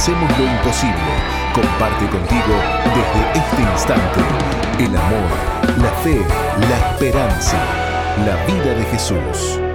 alcancemos lo imposible. Comparte contigo desde este instante el amor, la fe, la esperanza, la vida de Jesús.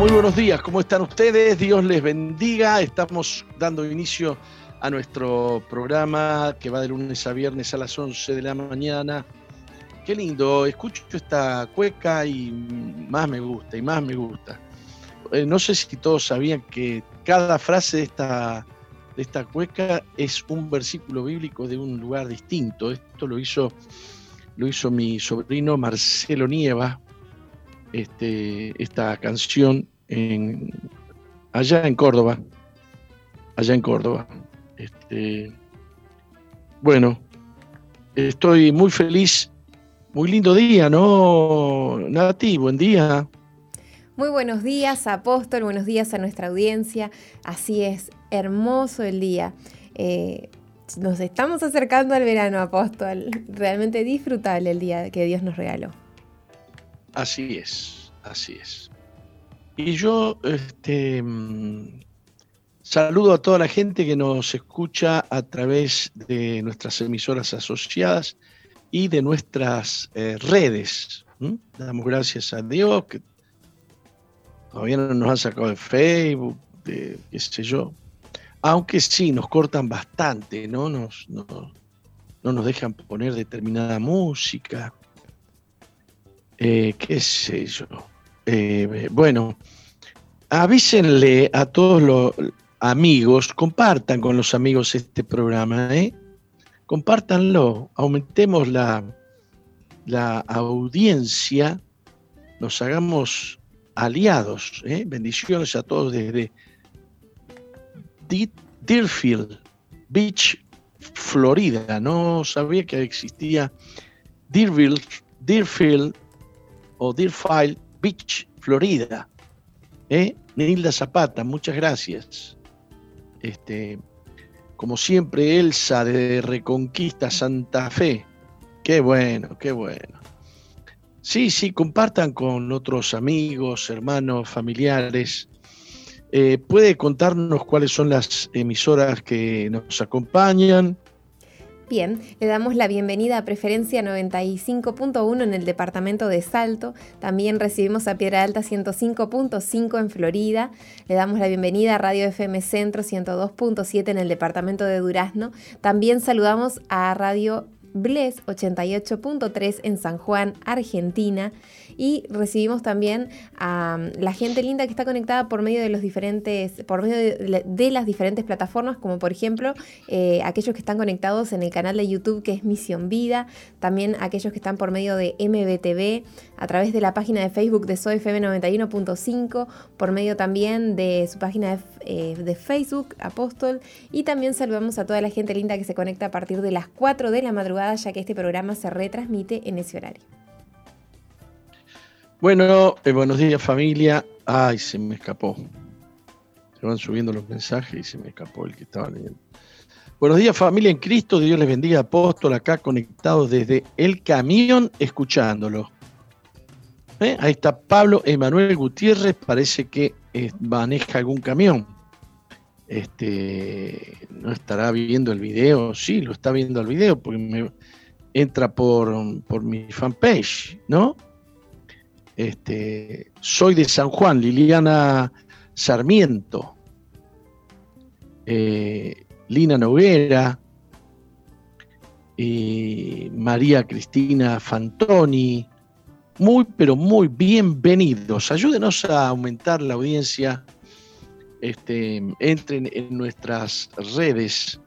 Muy buenos días, ¿cómo están ustedes? Dios les bendiga. Estamos dando inicio a nuestro programa que va de lunes a viernes a las 11 de la mañana. Qué lindo, escucho esta cueca y más me gusta, y más me gusta. Eh, no sé si todos sabían que cada frase de esta, de esta cueca es un versículo bíblico de un lugar distinto. Esto lo hizo, lo hizo mi sobrino Marcelo Nieva, este, esta canción en, allá en Córdoba. Allá en Córdoba. Este, bueno, estoy muy feliz. Muy lindo día, ¿no? Nati, buen día. Muy buenos días, apóstol, buenos días a nuestra audiencia. Así es, hermoso el día. Eh, nos estamos acercando al verano, apóstol. Realmente disfrutable el día que Dios nos regaló. Así es, así es. Y yo este, mm, saludo a toda la gente que nos escucha a través de nuestras emisoras asociadas y de nuestras eh, redes. Damos gracias a Dios que todavía no nos han sacado de Facebook, de qué sé yo. Aunque sí, nos cortan bastante, ¿no? Nos, no, no nos dejan poner determinada música. Eh, qué sé yo. Eh, bueno, avísenle a todos los amigos, compartan con los amigos este programa, ¿eh? Compártanlo, aumentemos la, audiencia, nos hagamos aliados. ¿eh? Bendiciones a todos desde Deerfield Beach, Florida. No sabía que existía Deerfield, Deerfield o Deerfield Beach, Florida. ¿Eh? Nilda Zapata, muchas gracias. Este, como siempre, Elsa de Reconquista Santa Fe. Qué bueno, qué bueno. Sí, sí, compartan con otros amigos, hermanos, familiares. Eh, ¿Puede contarnos cuáles son las emisoras que nos acompañan? Bien, le damos la bienvenida a Preferencia 95.1 en el departamento de Salto. También recibimos a Piedra Alta 105.5 en Florida. Le damos la bienvenida a Radio FM Centro 102.7 en el departamento de Durazno. También saludamos a Radio Bles 88.3 en San Juan, Argentina y recibimos también a mm, la gente linda que está conectada por medio de los diferentes, por medio de, las diferentes plataformas, como por ejemplo eh, aquellos que están conectados en el canal de YouTube que es Misión Vida, también aquellos que están por medio de MBTV, a través de la página de Facebook de SoyFM 91.5, por medio también de su página de, eh, de Facebook, Apóstol, y también saludamos a toda la gente linda que se conecta a partir de las 4 de la madrugada, ya que este programa se retransmite en ese horario. Bueno, eh, buenos días familia. Ay, se me escapó. Se van subiendo los mensajes y se me escapó el que estaba leyendo. Buenos días familia en Cristo, Dios les bendiga, apóstol, acá conectado desde el camión escuchándolo. ¿Eh? Ahí está Pablo Emanuel Gutiérrez, parece que eh, maneja algún camión. este, no estará viendo el video, sí, lo está viendo el video, porque me entra por, por mi fanpage, ¿no? Este, soy de San Juan, Liliana Sarmiento, eh, Lina Noguera, y María Cristina Fantoni. Muy, pero muy bienvenidos. Ayúdenos a aumentar la audiencia. Este, entren en nuestras redes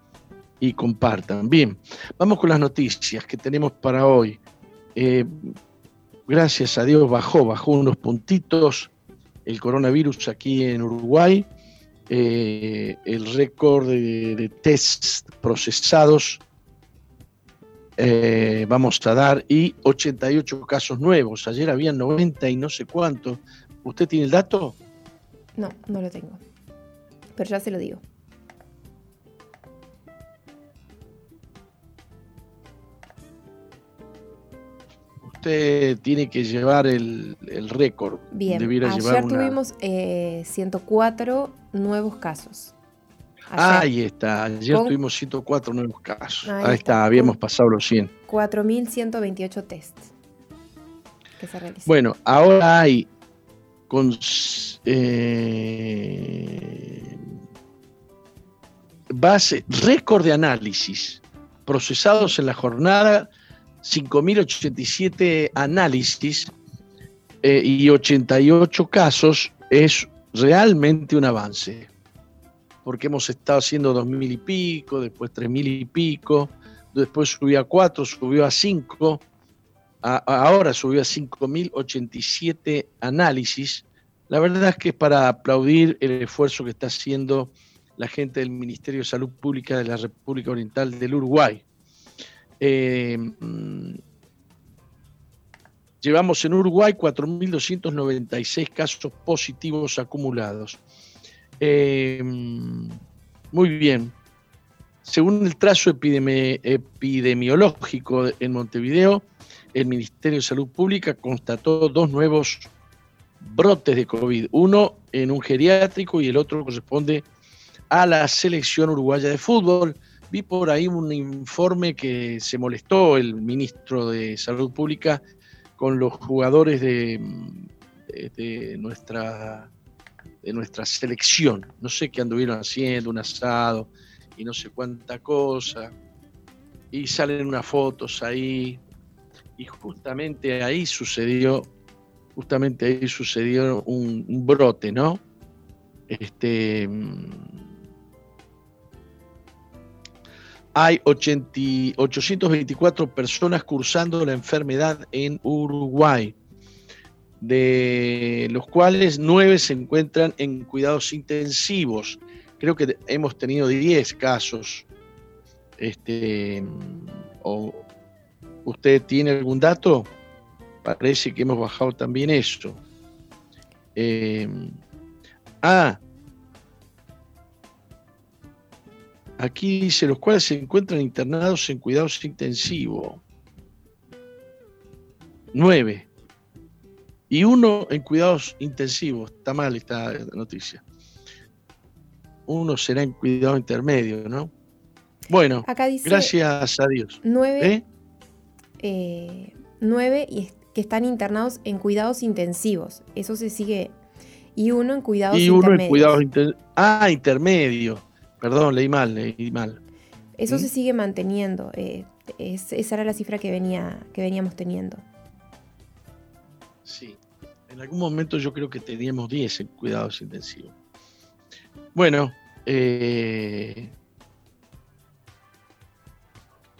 y compartan. Bien, vamos con las noticias que tenemos para hoy. Eh, gracias a Dios bajó, bajó unos puntitos el coronavirus aquí en Uruguay. Eh, el récord de, de test procesados eh, vamos a dar y 88 casos nuevos. Ayer había 90 y no sé cuánto. ¿Usted tiene el dato? No, no lo tengo. Pero ya se lo digo. Usted tiene que llevar el, récord. Bien, ayer tuvimos 104 eh, nuevos casos. Ahí está, ayer tuvimos 104 nuevos casos. Ahí, está. habíamos pasado los 100. 4.128 tests que se realizaron. Bueno, ahora hay con eh, base, récord de análisis procesados en la jornada, 5.087 análisis eh, y 88 casos, es realmente un avance porque hemos estado haciendo dos mil y pico, después tres mil y pico, después subió a cuatro, subió a cinco, ahora subió a cinco mil ochenta y siete análisis. La verdad es que es para aplaudir el esfuerzo que está haciendo la gente del Ministerio de Salud Pública de la República Oriental del Uruguay. Eh, mm, llevamos en Uruguay 4.296 casos positivos acumulados. Em, muy bien. Según el trazo epidemiológico en Montevideo, el Ministerio de Salud Pública constató dos nuevos brotes de COVID, uno en un geriátrico y el otro corresponde a la selección uruguaya de fútbol. Vi por ahí un informe que se molestó el ministro de Salud Pública con los jugadores de, nuestra de nuestra selección. No sé qué anduvieron haciendo, un asado y no sé cuánta cosa. Y salen unas fotos ahí. Y justamente ahí sucedió, justamente ahí sucedió un, brote, ¿no? Este. Hay 824 personas cursando la enfermedad en Uruguay de los cuales nueve se encuentran en cuidados intensivos. Creo que hemos tenido 10 casos. Este, ¿Usted tiene algún dato? Parece que hemos bajado también eso. Eh, ah, aquí dice los cuales se encuentran internados en cuidados intensivos. Nueve y uno en cuidados intensivos. Está mal esta nuticia. Uno será en cuidado intermedio, ¿no? Bueno, gracias a Dios. Nueve, ¿Eh? Eh, nueve y que están internados en cuidados intensivos. Eso se sigue. Y uno en cuidados y uno en cuidados. Ah, intermedio. Perdón, leí mal, leí mal. Eso ¿Mm? se sigue manteniendo. Eh, esa era la cifra que, venía, que veníamos teniendo. Sí. En algún momento yo creo que teníamos 10 en cuidados intensivos. Bueno, eh,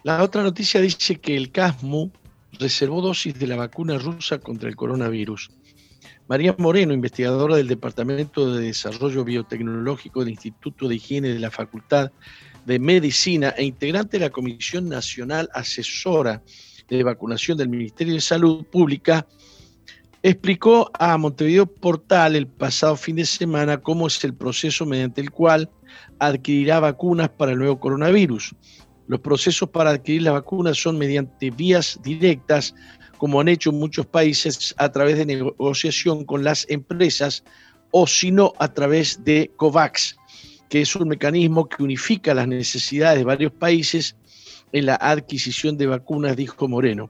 la otra noticia dice que el CASMU reservó dosis de la vacuna rusa contra el coronavirus. María Moreno, investigadora del Departamento de Desarrollo Biotecnológico del Instituto de Higiene de la Facultad de Medicina e integrante de la Comisión Nacional Asesora de Vacunación del Ministerio de Salud Pública, explicó a Montevideo Portal el pasado fin de semana cómo es el proceso mediante el cual adquirirá vacunas para el nuevo coronavirus. Los procesos para adquirir las vacunas son mediante vías directas, como han hecho muchos países, a través de negociación con las empresas o si no a través de COVAX. que es un mecanismo que unifica las necesidades de varios países en la adquisición de vacunas, dijo Moreno.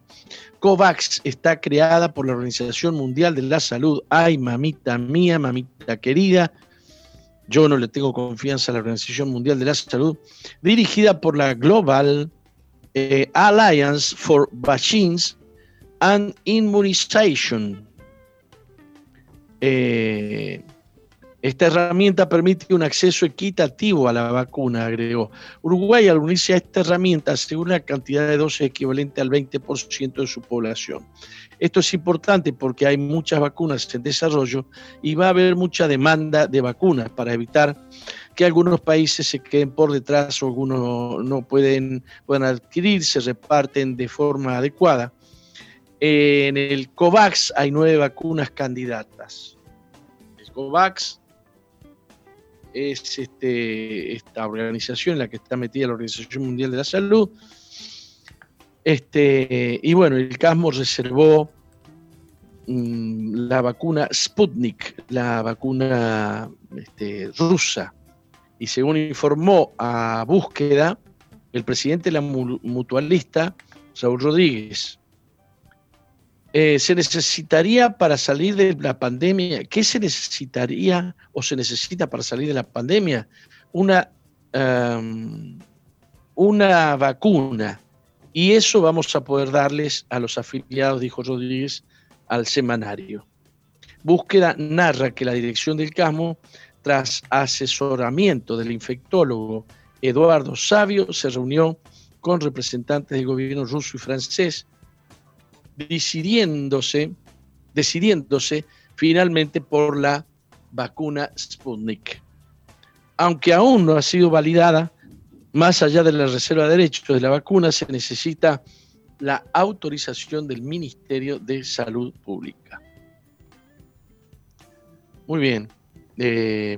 COVAX está creada por la Organización Mundial de la Salud. Ay, mamita mía, mamita querida, yo no le tengo confianza a la Organización Mundial de la Salud, dirigida por la Global eh, Alliance for Vaccines and Immunization. Eh, esta herramienta permite un acceso equitativo a la vacuna, agregó. Uruguay, al unirse a esta herramienta, asegura una cantidad de dosis equivalente al 20% de su población. Esto es importante porque hay muchas vacunas en desarrollo y va a haber mucha demanda de vacunas para evitar que algunos países se queden por detrás o algunos no pueden, puedan adquirir, se reparten de forma adecuada. En el COVAX hay nueve vacunas candidatas. El COVAX es este, esta organización en la que está metida la Organización Mundial de la Salud. Este, y bueno, el CASMO reservó mm, la vacuna Sputnik, la vacuna este, rusa. Y según informó a Búsqueda, el presidente de la mutualista, Saúl Rodríguez, eh, se necesitaría para salir de la pandemia, ¿qué se necesitaría o se necesita para salir de la pandemia? Una, una vacuna. Y eso vamos a poder darles a los afiliados, dijo Rodríguez, al semanario. Búsqueda narra que la dirección del CASMO, tras asesoramiento del infectólogo Eduardo Sabio, se reunió con representantes del gobierno ruso y francés decidiéndose, decidiéndose finalmente por la vacuna Sputnik. Aunque aún no ha sido validada, más allá de la reserva de derechos de la vacuna, se necesita la autorización del Ministerio de Salud Pública. Muy bien. Eh,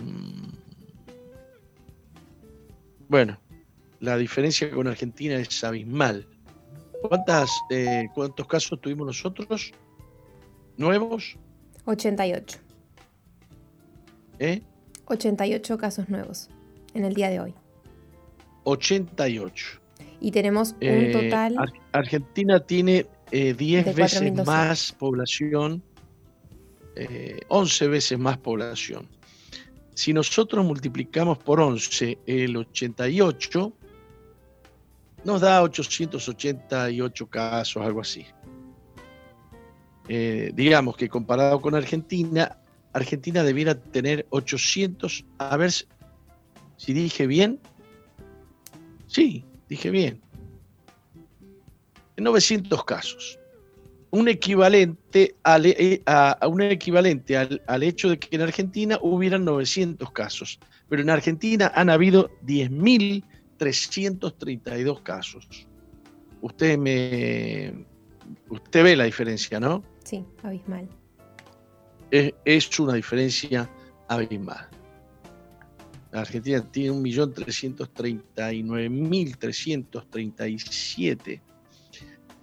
bueno, la diferencia con Argentina es abismal. ¿Cuántas, eh, ¿Cuántos casos tuvimos nosotros? ¿Nuevos? 88. ¿Eh? 88 casos nuevos en el día de hoy. 88. Y tenemos un eh, total... Argentina tiene 10 eh, veces más población, 11 veces más población. Si nosotros multiplicamos por 11 el 88, nos da 888 casos, algo así. Eh, digamos que comparado con Argentina, Argentina debiera tener 800, a ver si dije bien. Sí, dije bien. 900 casos. Un equivalente al, eh, a, un equivalente al, hecho de que en Argentina hubieran 900 casos, pero en Argentina han habido 10.000 332 casos. Usted me. Usted ve la diferencia, ¿no? Sí, abismal. Es, es una diferencia abismal. La Argentina tiene 1.339.337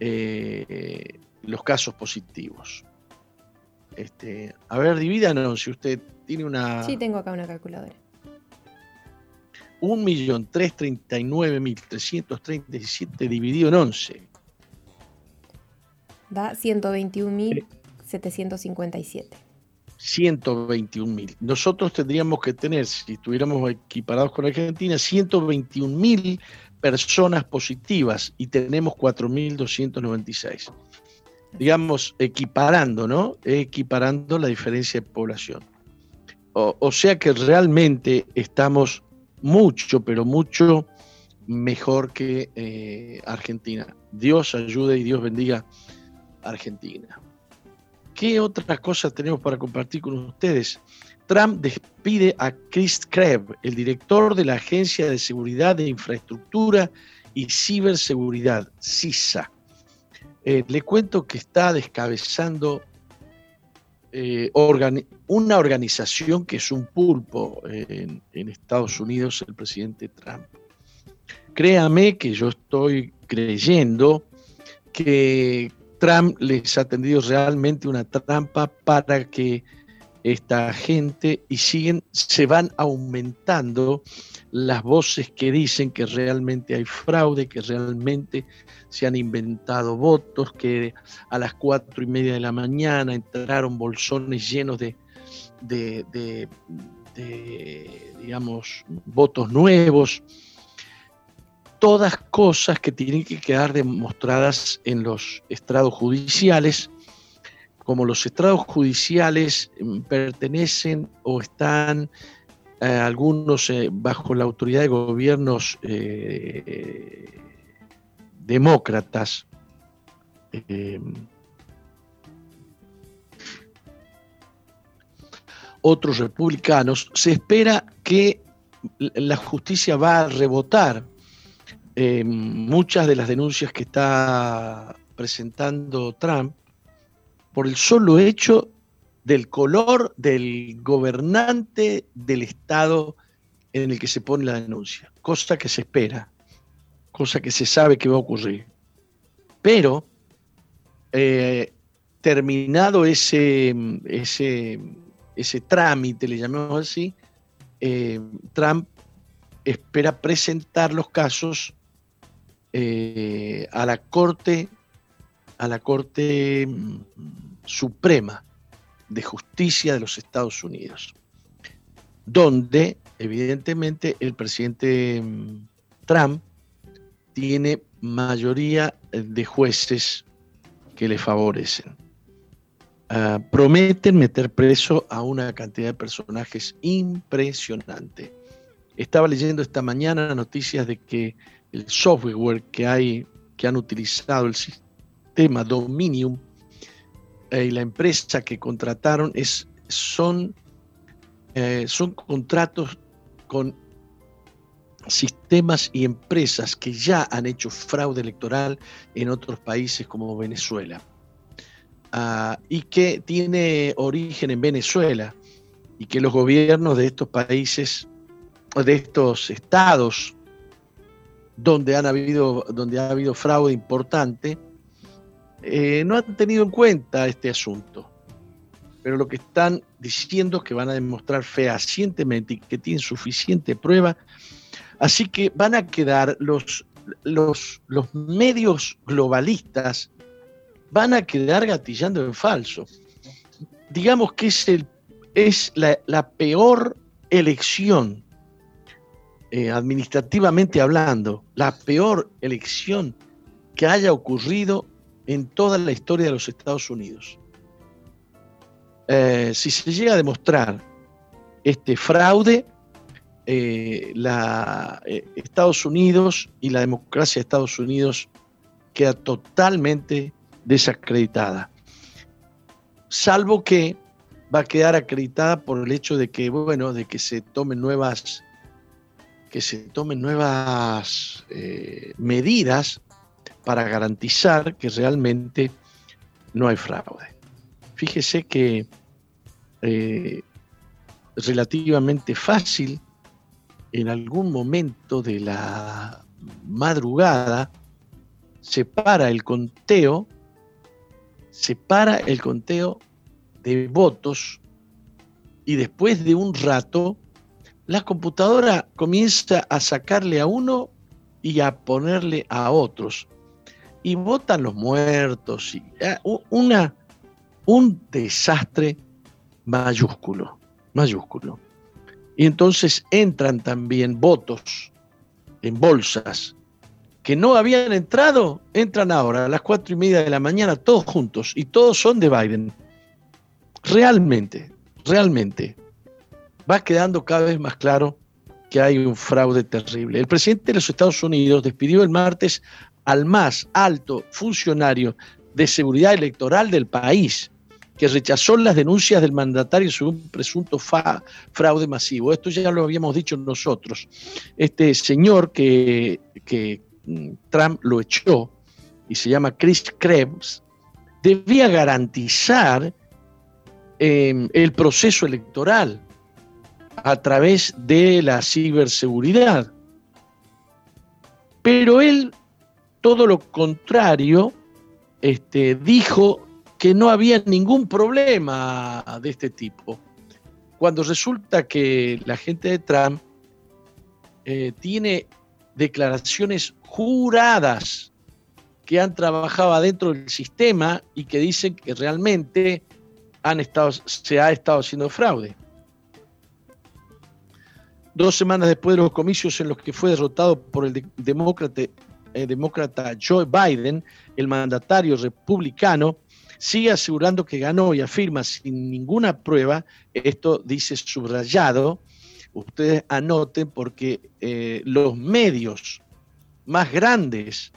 eh, los casos positivos. Este, a ver, divídanos si usted tiene una. Sí, tengo acá una calculadora. 1.339.337 dividido en 11. Da 121.757. 121.000. Nosotros tendríamos que tener, si estuviéramos equiparados con Argentina, 121.000 personas positivas y tenemos 4.296. Digamos, equiparando, ¿no? Equiparando la diferencia de población. O, o sea que realmente estamos mucho, pero mucho mejor que eh, Argentina. Dios ayude y Dios bendiga Argentina. ¿Qué otras cosas tenemos para compartir con ustedes? Trump despide a Chris Krebs, el director de la Agencia de Seguridad de Infraestructura y Ciberseguridad, CISA. Eh, le cuento que está descabezando eh, una organización que es un pulpo en, Estados Unidos, el presidente Trump. Créame que yo estoy creyendo que Trump les ha tendido realmente una trampa para que esta gente y siguen, se van aumentando las voces que dicen que realmente hay fraude, que realmente se han inventado votos, que a las cuatro y media de la mañana entraron bolsones llenos de, de, digamos, votos nuevos. Todas cosas que tienen que quedar demostradas en los estrados judiciales como los estrados judiciales mm, pertenecen o están eh, algunos eh, bajo la autoridad de gobiernos eh, demócratas, otros republicanos, se espera que la justicia va a rebotar muchas de las denuncias que está presentando Trump por el solo hecho del color del gobernante del Estado en el que se pone la denuncia, cosa que se espera, cosa que se sabe que va a ocurrir. Pero, eh, terminado ese, ese, ese, trámite, le llamamos así, eh, Trump espera presentar los casos eh, a la Corte a la Corte mm, Suprema de Justicia de los Estados Unidos, donde evidentemente el presidente mm, Trump tiene mayoría de jueces que le favorecen. Ah, prometen meter preso a una cantidad de personajes impresionante. Estaba leyendo esta mañana noticias de que el software que hay, que han utilizado el sistema, tema Dominium eh, y la empresa que contrataron es, son, eh, son contratos con sistemas y empresas que ya han hecho fraude electoral en otros países como Venezuela ah, y que tiene origen en Venezuela y que los gobiernos de estos países, de estos estados donde, han habido, donde ha habido fraude importante, eh, no han tenido en cuenta este asunto, pero lo que están diciendo es que van a demostrar fehacientemente y que tienen suficiente prueba, así que van a quedar los, los, medios globalistas, van a quedar gatillando en falso. Digamos que es, el, es la, peor elección, eh, administrativamente hablando, la peor elección que haya ocurrido en toda la historia de los Estados Unidos. Eh, si se llega a demostrar este fraude, eh, la, eh, Estados Unidos y la democracia de Estados Unidos queda totalmente desacreditada. Salvo que va a quedar acreditada por el hecho de que, bueno, de que se tomen nuevas, que se tomen nuevas medidas para garantizar que realmente no hay fraude. Fíjese que eh, relativamente fácil en algún momento de la madrugada se para el conteo, se para el conteo de votos y después de un rato la computadora comienza a sacarle a uno y a ponerle a otros y votan los muertos. Y, ah, una, un desastre mayúsculo, mayúsculo. Y entonces entran también votos en bolsas que no habían entrado, entran ahora a las cuatro y media de la mañana todos juntos y todos son de Biden. Realmente, realmente, va quedando cada vez más claro que hay un fraude terrible. El presidente de los Estados Unidos despidió el martes al más alto funcionario de seguridad electoral del país, que rechazó las denuncias del mandatario sobre un presunto fraude masivo. Esto ya lo habíamos dicho nosotros. Este señor que, mm, Trump lo echó y se llama Chris Krebs, debía garantizar em, el proceso electoral a través de la ciberseguridad. Pero él todo lo contrario, este, dijo que no había ningún problema de este tipo. cuando resulta que la gente de Trump eh, tiene declaraciones juradas que han trabajado adentro del sistema y que dicen que realmente han estado, se ha estado haciendo fraude. Dos semanas después de los comicios en los que fue derrotado por el demócrata, eh, demócrata Joe Biden, el mandatario republicano, sigue asegurando que ganó y afirma sin ninguna prueba, esto dice subrayado, ustedes anoten porque eh, los medios más grandes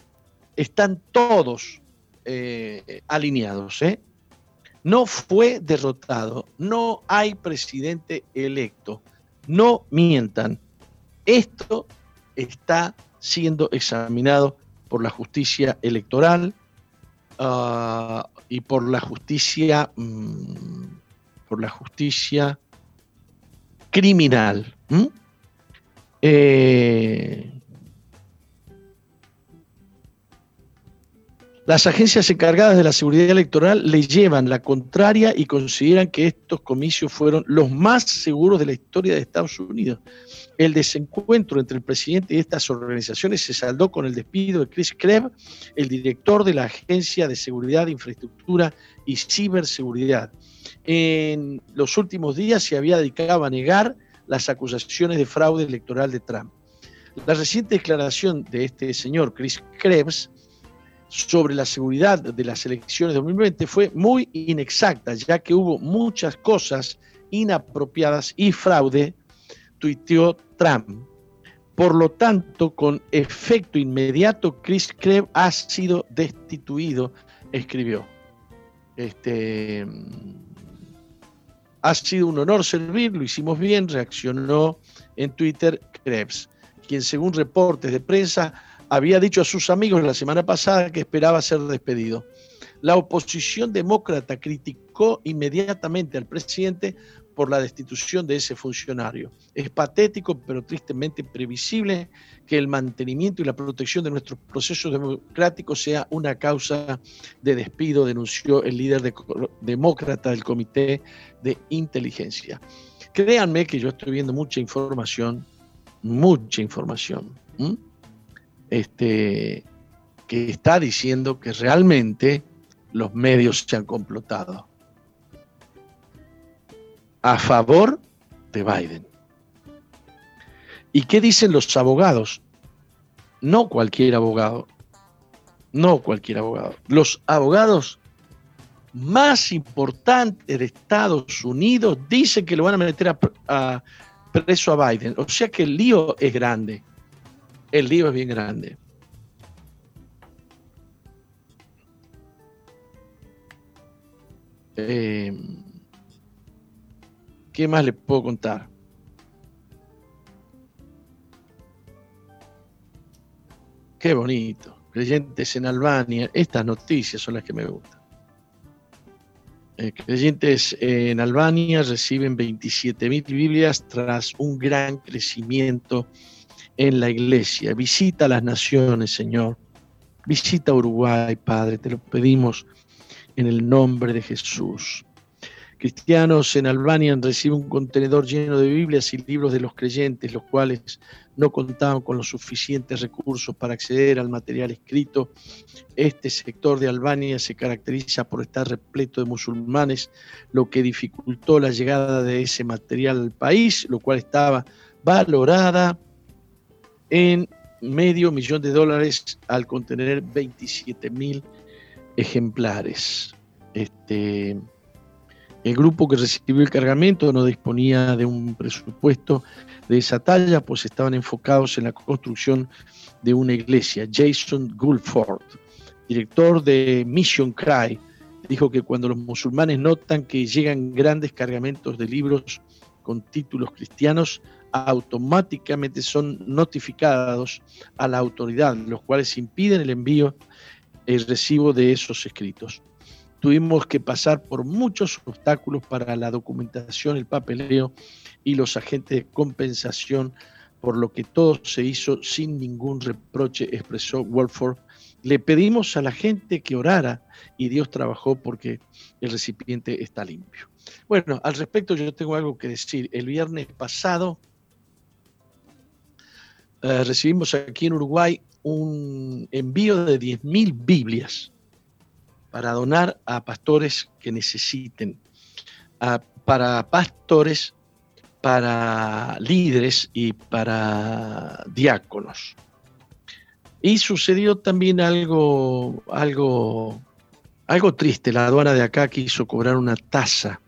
están todos eh, alineados. No fue derrotado, no hay presidente electo no mientan. Esto está siendo examinado por la justicia electoral ah, y por la justicia mm, por la justicia criminal. Eh, Las agencias encargadas de la seguridad electoral le llevan la contraria y consideran que estos comicios fueron los más seguros de la historia de Estados Unidos. El desencuentro entre el presidente y estas organizaciones se saldó con el despido de Chris Krebs, el director de la Agencia de Seguridad, Infraestructura y Ciberseguridad. En los últimos días se había dedicado a negar las acusaciones de fraude electoral de Trump. La reciente declaración de este señor, Chris Krebs, sobre la seguridad de las elecciones de 2020 fue muy inexacta, ya que hubo muchas cosas inapropiadas y fraude, tuiteó Trump. Por lo tanto, con efecto inmediato, Chris Krebs ha sido destituido, escribió. Este, ha sido un honor servir, lo hicimos bien, reaccionó en Twitter Krebs, quien según reportes de prensa había dicho a sus amigos la semana pasada que esperaba ser despedido. La oposición demócrata criticó inmediatamente al presidente por la destitución de ese funcionario. Es patético, pero tristemente previsible que el mantenimiento y la protección de nuestros procesos democráticos sea una causa de despido, denunció el líder demócrata del Comité de Inteligencia. Créanme que yo estoy viendo mucha información, mucha información este, que está diciendo que realmente los medios se han complotado a favor de Biden. ¿Y qué dicen los abogados? No cualquier abogado, no cualquier abogado. Los abogados más importantes de Estados Unidos dicen que lo van a meter a, a preso a Biden. O sea que el lío es grande el lío es bien grande. Eh, ¿Qué más le puedo contar? Qué bonito. Creyentes en Albania. Estas noticias son las que me gustan. Eh, creyentes en Albania reciben 27.000 Biblias tras un gran crecimiento en la iglesia. Visita las naciones, Señor. Visita Uruguay, Padre, te lo pedimos en el nombre de Jesús. Cristianos en Albania reciben un contenedor lleno de Biblias y libros de los creyentes, los cuales no contaban con los suficientes recursos para acceder al material escrito. Este sector de Albania se caracteriza por estar repleto de musulmanes, lo que dificultó la llegada de ese material al país, lo cual estaba valorada en medio millón de dólares al contener 27 mil ejemplares. Este, el grupo que recibió el cargamento no disponía de un presupuesto de esa talla, pues estaban enfocados en la construcción de una iglesia. Jason Gulford, director de Mission Cry, dijo que cuando los musulmanes notan que llegan grandes cargamentos de libros con títulos cristianos, automáticamente son notificados a la autoridad, los cuales impiden el envío y recibo de esos escritos. Tuvimos que pasar por muchos obstáculos para la documentación, el papeleo y los agentes de compensación, por lo que todo se hizo sin ningún reproche, expresó Wolford, Le pedimos a la gente que orara y Dios trabajó porque el recipiente está limpio. Bueno, al respecto yo tengo algo que decir. El viernes pasado eh, recibimos aquí en Uruguay un envío de 10.000 Biblias para donar a pastores que necesiten, para pastores, para líderes y para diáconos. Y sucedió también algo, algo, algo triste. La aduana de acá quiso cobrar una tasa,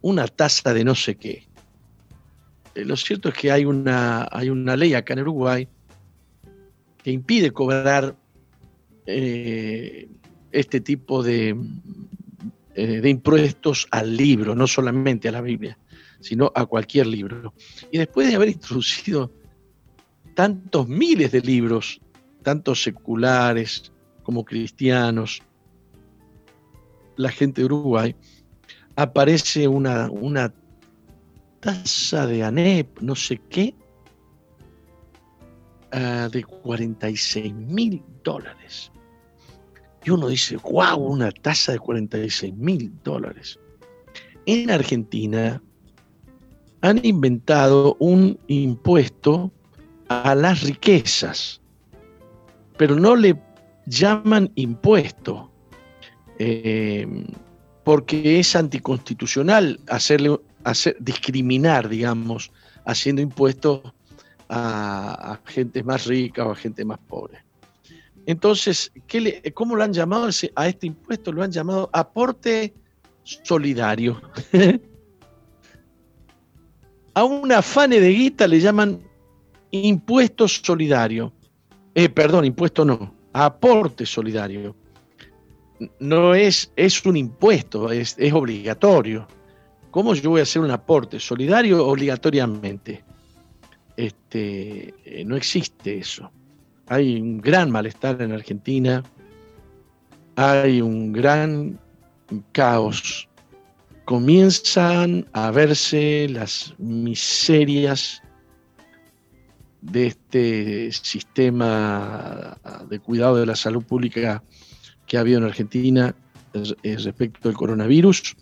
una tasa de no sé qué. Eh, lo cierto es que hay una, hay una ley acá en Uruguay que impide cobrar eh, este tipo de, eh, de impuestos al libro, no solamente a la Biblia, sino a cualquier libro. Y después de haber introducido tantos miles de libros, tanto seculares como cristianos, la gente de Uruguay, aparece una, una tasa de ANEP, no sé qué, uh, de 46 mil dólares. Y uno dice, wow, una tasa de 46 mil dólares. En Argentina han inventado un impuesto a las riquezas, pero no le llaman impuesto, eh, porque es anticonstitucional hacerle, discriminar, digamos, haciendo impuestos a, gente más rica o a gente más pobre. Entonces, ¿qué ¿cómo lo han llamado a este impuesto? Lo han llamado aporte solidario. a un afane de guita le llaman impuesto solidario. Eh, perdón, impuesto no, aporte solidario. No es, es un impuesto, es, es obligatorio. ¿Cómo yo voy a hacer un aporte solidario obligatoriamente? Este, eh, no existe eso. Hay un gran malestar en Argentina, hay un gran caos. Comienzan a verse las miserias de este sistema de cuidado de la salud pública que ha habido en Argentina respecto al coronavirus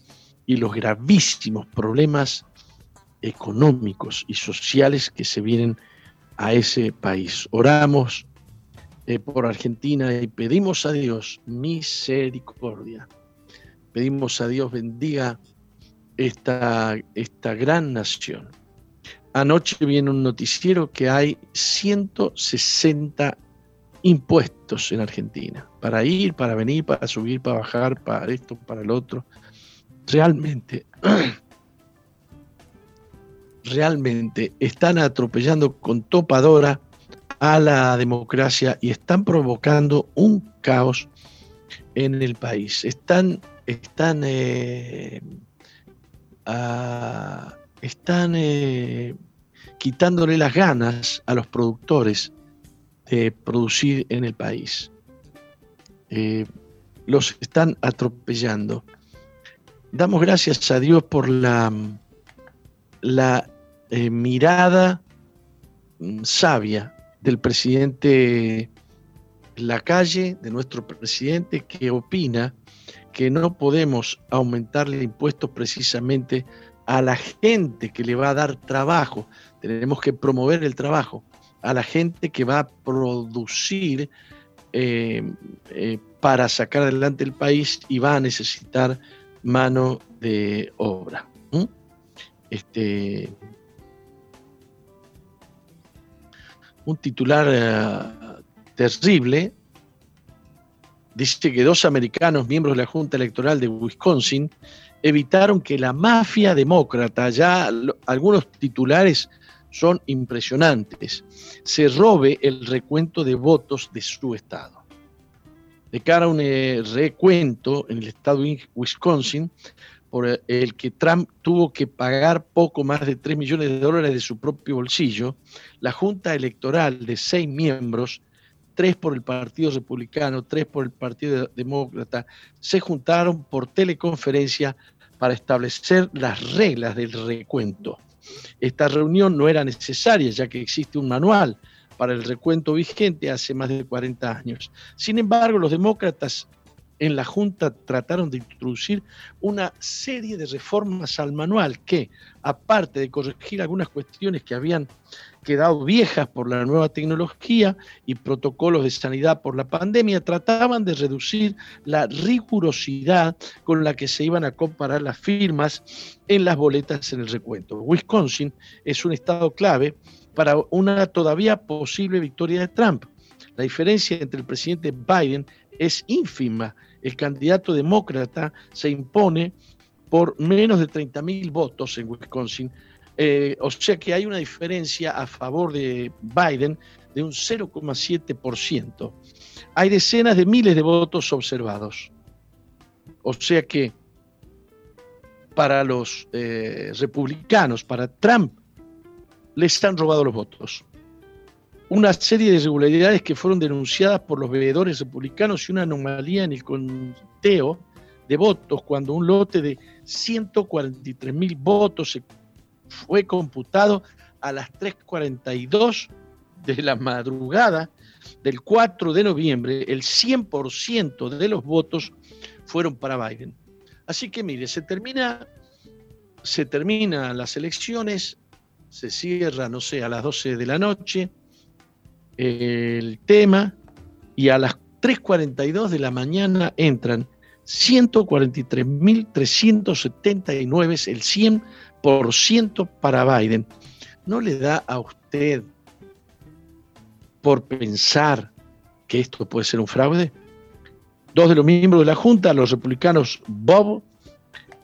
y los gravísimos problemas económicos y sociales que se vienen a ese país. Oramos eh, por Argentina y pedimos a Dios misericordia. Pedimos a Dios bendiga esta, esta gran nación. Anoche viene un noticiero que hay 160 impuestos en Argentina, para ir, para venir, para subir, para bajar, para esto, para el otro. Realmente, realmente están atropellando con topadora a la democracia y están provocando un caos en el país. Están, están, eh, están eh, quitándole las ganas a los productores de producir en el país. Eh, los están atropellando. Damos gracias a Dios por la, la eh, mirada mm, sabia del presidente la calle, de nuestro presidente, que opina que no podemos aumentarle impuestos precisamente a la gente que le va a dar trabajo. Tenemos que promover el trabajo a la gente que va a producir eh, eh, para sacar adelante el país y va a necesitar mano de obra. Este, un titular eh, terrible dice que dos americanos, miembros de la Junta Electoral de Wisconsin, evitaron que la mafia demócrata, ya algunos titulares son impresionantes, se robe el recuento de votos de su estado. De cara a un eh, recuento en el estado de Wisconsin, por el que Trump tuvo que pagar poco más de 3 millones de dólares de su propio bolsillo, la Junta Electoral de seis miembros, tres por el Partido Republicano, tres por el Partido Demócrata, se juntaron por teleconferencia para establecer las reglas del recuento. Esta reunión no era necesaria ya que existe un manual para el recuento vigente hace más de 40 años. Sin embargo, los demócratas en la Junta trataron de introducir una serie de reformas al manual que, aparte de corregir algunas cuestiones que habían quedado viejas por la nueva tecnología y protocolos de sanidad por la pandemia, trataban de reducir la rigurosidad con la que se iban a comparar las firmas en las boletas en el recuento. Wisconsin es un estado clave para una todavía posible victoria de Trump. La diferencia entre el presidente Biden es ínfima el candidato demócrata se impone por menos de 30 mil votos en Wisconsin. Eh, o sea que hay una diferencia a favor de Biden de un 0,7%. Hay decenas de miles de votos observados. O sea que para los eh, republicanos, para Trump, les han robado los votos una serie de irregularidades que fueron denunciadas por los bebedores republicanos y una anomalía en el conteo de votos cuando un lote de 143 mil votos fue computado a las 3.42 de la madrugada del 4 de noviembre, el 100% de los votos fueron para Biden. Así que mire, se termina, se termina las elecciones, se cierra, no sé, a las 12 de la noche, el tema y a las 3.42 de la mañana entran 143.379, el 100% para Biden. ¿No le da a usted por pensar que esto puede ser un fraude? Dos de los miembros de la Junta, los republicanos Bob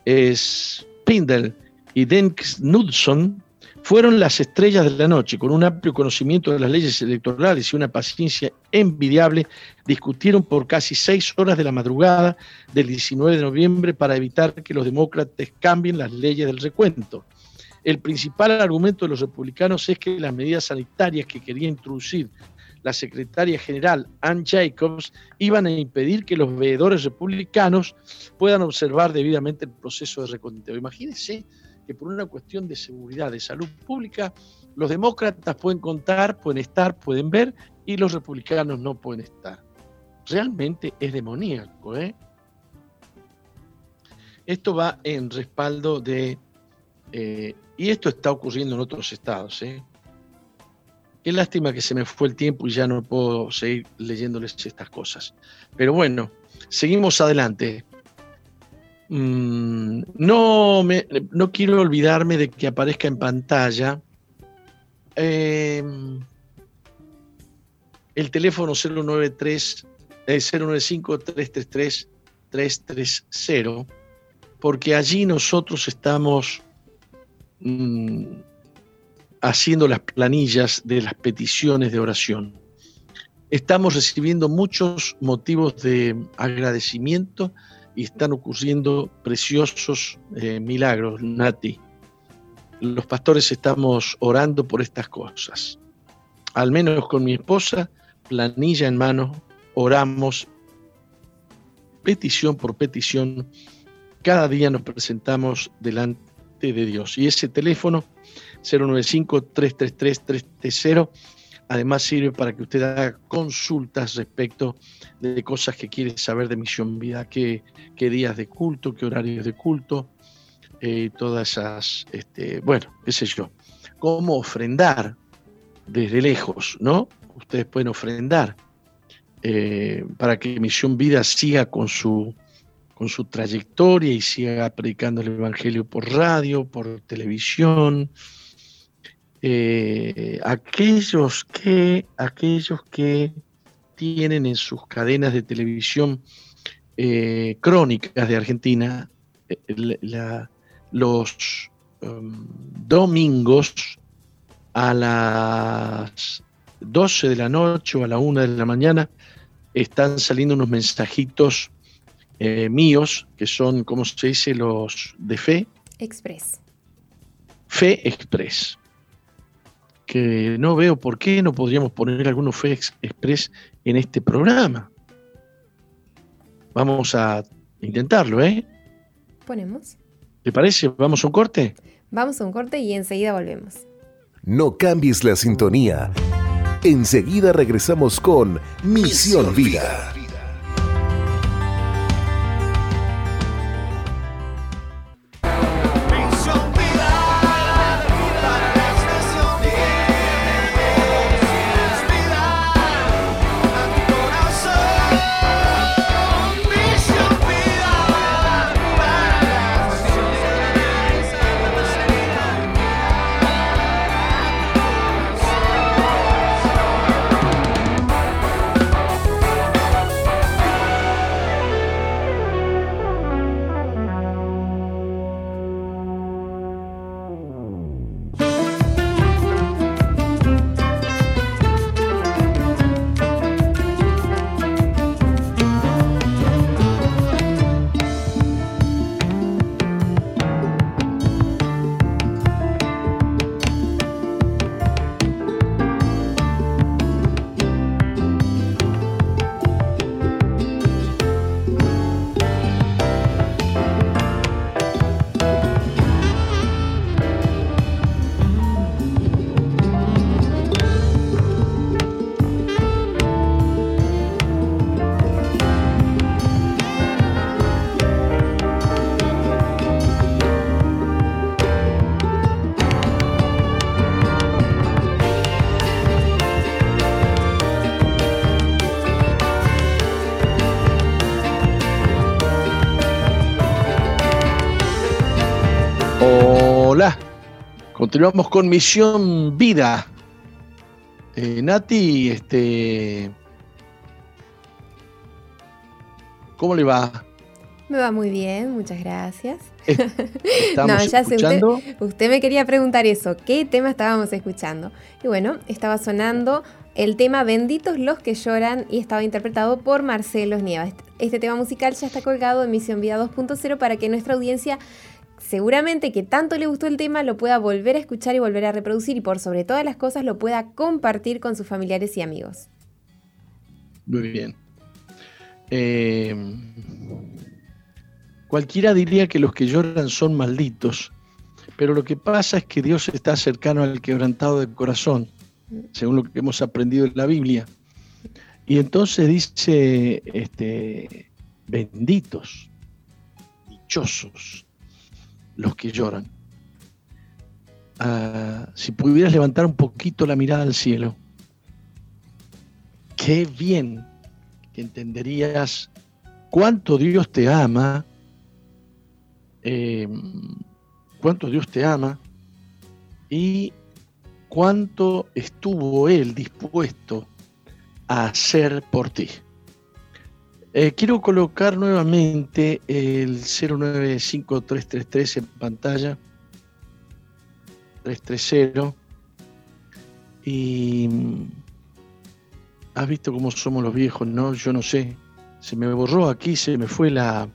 Spindle y Dan Knudson, fueron las estrellas de la noche, con un amplio conocimiento de las leyes electorales y una paciencia envidiable, discutieron por casi seis horas de la madrugada del 19 de noviembre para evitar que los demócratas cambien las leyes del recuento. El principal argumento de los republicanos es que las medidas sanitarias que quería introducir la secretaria general Ann Jacobs iban a impedir que los veedores republicanos puedan observar debidamente el proceso de reconteo. Imagínense que por una cuestión de seguridad, de salud pública, los demócratas pueden contar, pueden estar, pueden ver, y los republicanos no pueden estar. Realmente es demoníaco. ¿eh? Esto va en respaldo de... Eh, y esto está ocurriendo en otros estados. ¿eh? Qué lástima que se me fue el tiempo y ya no puedo seguir leyéndoles estas cosas. Pero bueno, seguimos adelante. Mm, no, me, no quiero olvidarme de que aparezca en pantalla em, el teléfono 093 095 333 330 porque allí nosotros estamos mm, haciendo las planillas de las peticiones de oración. Estamos recibiendo muchos motivos de agradecimiento y están ocurriendo preciosos eh, milagros, Nati. Los pastores estamos orando por estas cosas. Al menos con mi esposa, planilla en mano, oramos petición por petición. Cada día nos presentamos delante de Dios. Y ese teléfono 095-333-330 Además sirve para que usted haga consultas respecto de cosas que quiere saber de Misión Vida, qué, qué días de culto, qué horarios de culto, eh, todas esas, este, bueno, qué sé yo, cómo ofrendar desde lejos, ¿no? Ustedes pueden ofrendar eh, para que Misión Vida siga con su, con su trayectoria y siga predicando el Evangelio por radio, por televisión, eh, aquellos que aquellos que tienen en sus cadenas de televisión eh, crónicas de Argentina eh, los um, domingos a las 12 de la noche o a la 1 de la mañana están saliendo unos mensajitos míos que son, ¿cómo se dice? Los de fe. Express. Fe Express que no veo por qué no podríamos poner algunos Fe Express en este programa. Vamos a intentarlo, ¿eh? Ponemos. ¿Te parece? ¿Vamos a un corte? Vamos a un corte y enseguida volvemos. No cambies la sintonía. Enseguida regresamos con Misión Vida. Continuamos con Misión Vida. Eh, Nati, este, ¿cómo le va? Me va muy bien, muchas gracias. no, ya sé, usted, usted, me quería preguntar eso, ¿qué tema estábamos escuchando? Y bueno, estaba sonando el tema Benditos los que lloran y estaba interpretado por Marcelo Nieva. Este, este tema musical ya está colgado en Misión Vida 2.0 para que nuestra audiencia seguramente que tanto le gustó el tema lo pueda volver a escuchar y volver a reproducir y por sobre todas las cosas lo pueda compartir con sus familiares y amigos. Muy bien. Eh, cualquiera diría que los que lloran son malditos, pero lo que pasa es que Dios está cercano al quebrantado de corazón, según lo que hemos aprendido en la Biblia. Y entonces dice, este, benditos, dichosos, los que lloran. Ah, si pudieras levantar un poquito la mirada al cielo, qué bien que entenderías cuánto Dios te ama, em, cuánto Dios te ama y cuánto estuvo Él dispuesto a hacer por ti. Eh, quiero colocar nuevamente el 095333 en pantalla. 330. Y mm, has visto cómo somos los viejos, ¿no? Yo no sé. Se me borró aquí, se me fue la.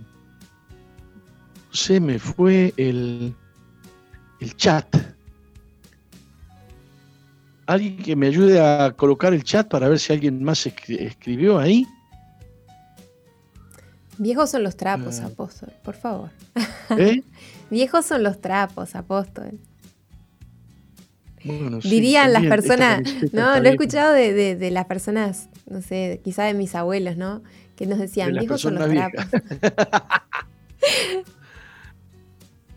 Se me fue el, el chat. Alguien que me ayude a colocar el chat para ver si alguien más escribió ahí. Viejos son los trapos, apóstol, por favor. ¿Eh? Viejos son los trapos, apóstol. Dirían las personas, no, lo he escuchado de, las personas, no sé, quizá de mis abuelos, ¿no? Que nos decían, viejos son los trapos.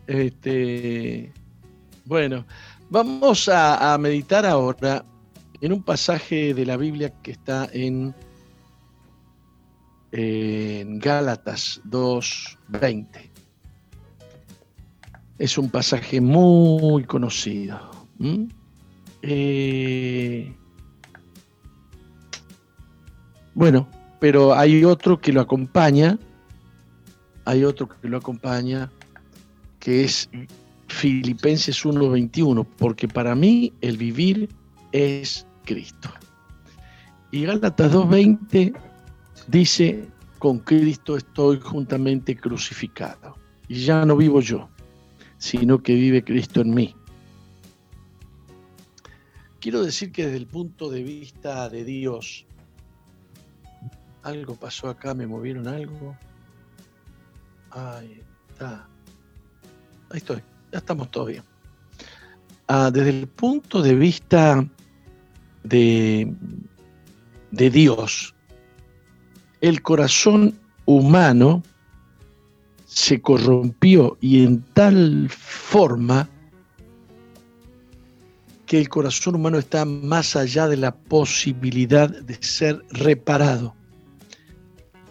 este, bueno, vamos a meditar ahora en un pasaje de la Biblia que está en en Gálatas 2.20. Es un pasaje muy conocido. Eh, bueno, pero hay otro que lo acompaña, hay otro que lo acompaña, que es Filipenses 1.21, porque para mí el vivir es Cristo. Y Gálatas 2.20 dice, con Cristo estoy juntamente crucificado. Y ya no vivo yo, sino que vive Cristo en mí. Quiero decir que desde el punto de vista de Dios, algo pasó acá, me movieron algo. Ahí está. Ahí estoy, ya estamos todos bien. Ah, desde el punto de vista de, de Dios, el corazón humano se corrompió y en tal forma que el corazón humano está más allá de la posibilidad de ser reparado.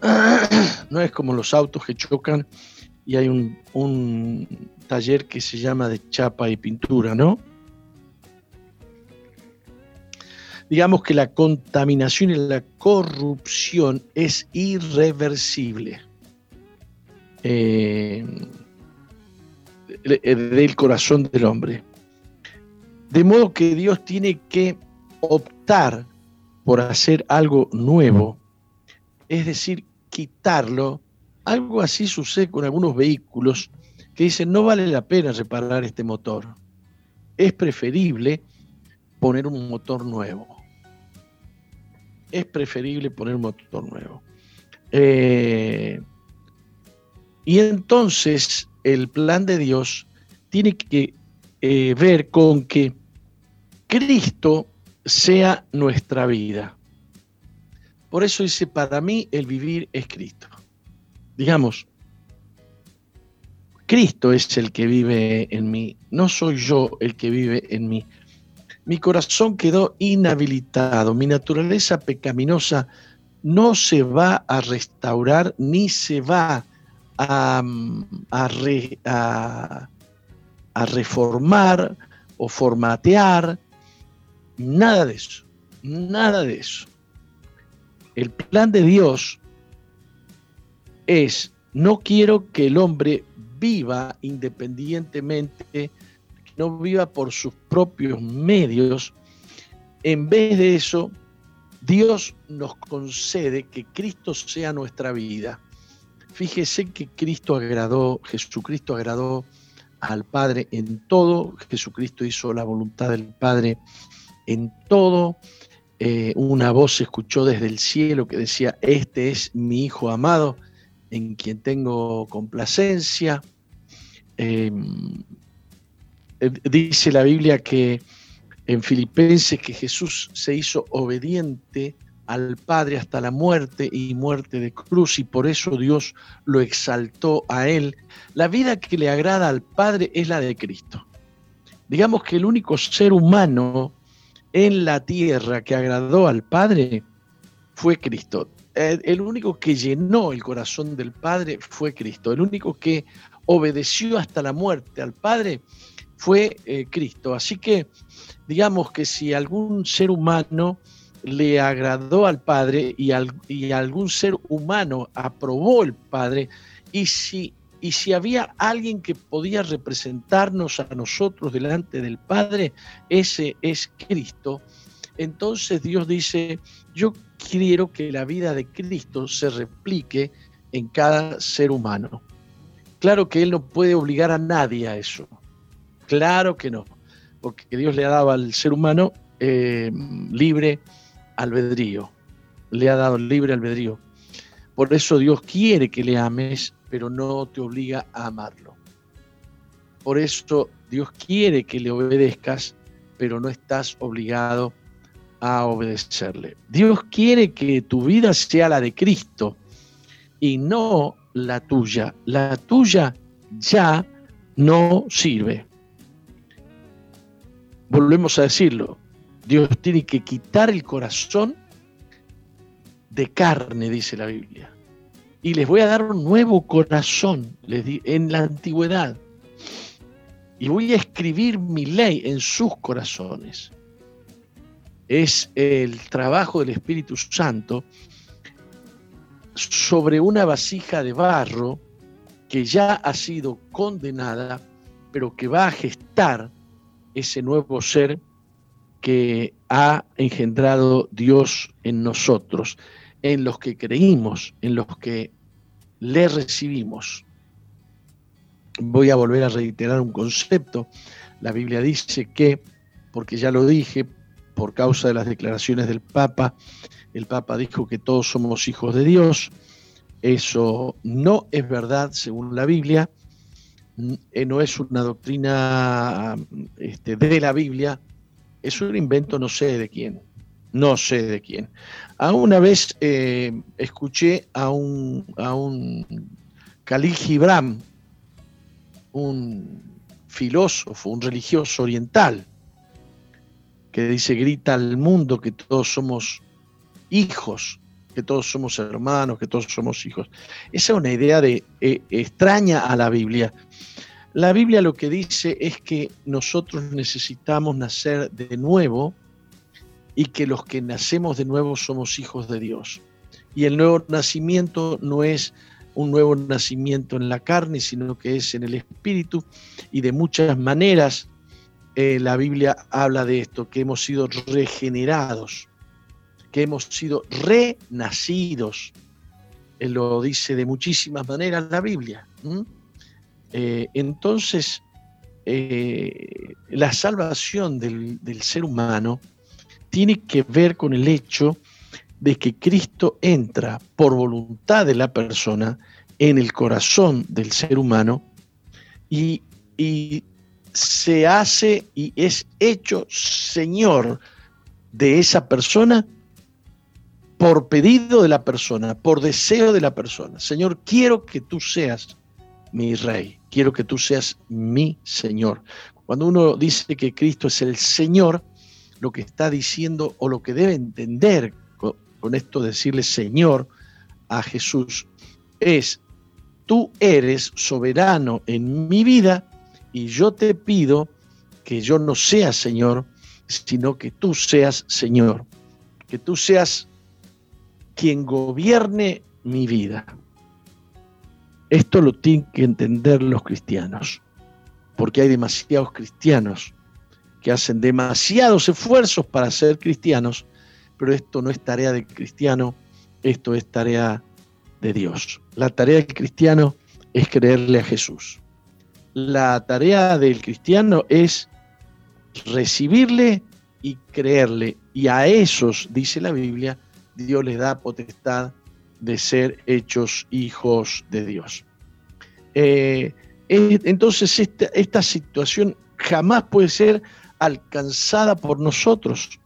No es como los autos que chocan y hay un, un taller que se llama de chapa y pintura, ¿no? Digamos que la contaminación y la corrupción es irreversible. Eh, del corazón del hombre. De modo que Dios tiene que optar por hacer algo nuevo, es decir, quitarlo. Algo así sucede con algunos vehículos que dicen no vale la pena reparar este motor. Es preferible poner un motor nuevo. Es preferible poner motor nuevo. Eh, y entonces el plan de Dios tiene que eh, ver con que Cristo sea nuestra vida. Por eso dice, para mí el vivir es Cristo. Digamos, Cristo es el que vive en mí, no soy yo el que vive en mí. Mi corazón quedó inhabilitado, mi naturaleza pecaminosa no se va a restaurar ni se va a, a, reformar o formatear Nada de eso, nada de eso. El plan de Dios es, no quiero que el hombre viva independientemente, que no viva por sus propios medios. En vez de eso, Dios nos concede que Cristo sea nuestra vida. Fíjese que Cristo agradó, Jesucristo agradó al Padre en todo, Jesucristo hizo la voluntad del Padre en todo. Eh, una voz se escuchó desde el cielo que decía, este es mi Hijo amado, en quien tengo complacencia. Em, dice la Biblia que en Filipenses que Jesús se hizo obediente al Padre hasta la muerte y muerte de cruz y por eso Dios lo exaltó a él. La vida que le agrada al Padre es la de Cristo. Digamos que el único ser humano en la tierra que agradó al Padre fue Cristo. El único que llenó el corazón del Padre fue Cristo. El único que obedeció hasta la muerte al Padre fue eh, Cristo. Así que digamos que si algún ser humano le agradó al Padre y, y algún ser humano aprobó el Padre, y si y si había alguien que podía representarnos a nosotros delante del Padre, ese es Cristo. Entonces Dios dice, yo quiero que la vida de Cristo se replique en cada ser humano. Claro que Él no puede obligar a nadie a eso. Claro que no. Porque Dios le ha dado al ser humano eh, libre albedrío. Le ha dado libre albedrío. Por eso Dios quiere que le ames pero no te obliga a amarlo. Por eso Dios quiere que le obedezcas, pero no estás obligado a obedecerle. Dios quiere que tu vida sea la de Cristo y no la tuya. La tuya ya no sirve. Volvemos a decirlo. Dios tiene que quitar el corazón de carne, dice la Biblia y les voy a dar un nuevo corazón les di, en la antigüedad. Y voy a escribir mi ley en sus corazones. Es el trabajo del Espíritu Santo sobre una vasija de barro que ya ha sido condenada, pero que va a gestar ese nuevo ser que ha engendrado Dios en nosotros en los que creímos, en los que le recibimos. Voy a volver a reiterar un concepto. La Biblia dice que, porque ya lo dije, por causa de las declaraciones del Papa, el Papa dijo que todos somos hijos de Dios. Eso no es verdad según la Biblia, no es una doctrina este, de la Biblia, es un invento no sé de quién, no sé de quién. A una vez eh, escuché a un, a un Khalil Gibran, un filósofo, un religioso oriental, que dice, grita al mundo que todos somos hijos, que todos somos hermanos, que todos somos hijos. Esa es una idea de, eh, extraña a la Biblia. La Biblia lo que dice es que nosotros necesitamos nacer de nuevo y que los que nacemos de nuevo somos hijos de Dios. Y el nuevo nacimiento no es un nuevo nacimiento en la carne, sino que es en el espíritu y de muchas maneras eh, la Biblia habla de esto, que hemos sido regenerados, que hemos sido renacidos. Él lo dice de muchísimas maneras la Biblia. Eh, entonces, eh, la salvación del, del ser humano tiene que ver con el hecho de que Cristo entra por voluntad de la persona en el corazón del ser humano y, se hace y es hecho Señor de esa persona por pedido de la persona, por deseo de la persona. Señor, quiero que tú seas mi rey, quiero que tú seas mi Señor. Cuando uno dice que Cristo es el Señor, lo que está diciendo o lo que debe entender con, esto decirle Señor a Jesús es, tú eres soberano en mi vida y yo te pido que yo no sea Señor, sino que tú seas Señor, que tú seas quien gobierne mi vida. Esto lo tienen que entender los cristianos, porque hay demasiados cristianos que hacen demasiados esfuerzos para ser cristianos, pero esto no es tarea del cristiano, esto es tarea de Dios. La tarea del cristiano es creerle a Jesús. La tarea del cristiano es recibirle y creerle. Y a esos, dice la Biblia, Dios les da potestad de ser hechos hijos de Dios. Eh, entonces esta, esta situación jamás puede ser alcanzada por nosotros.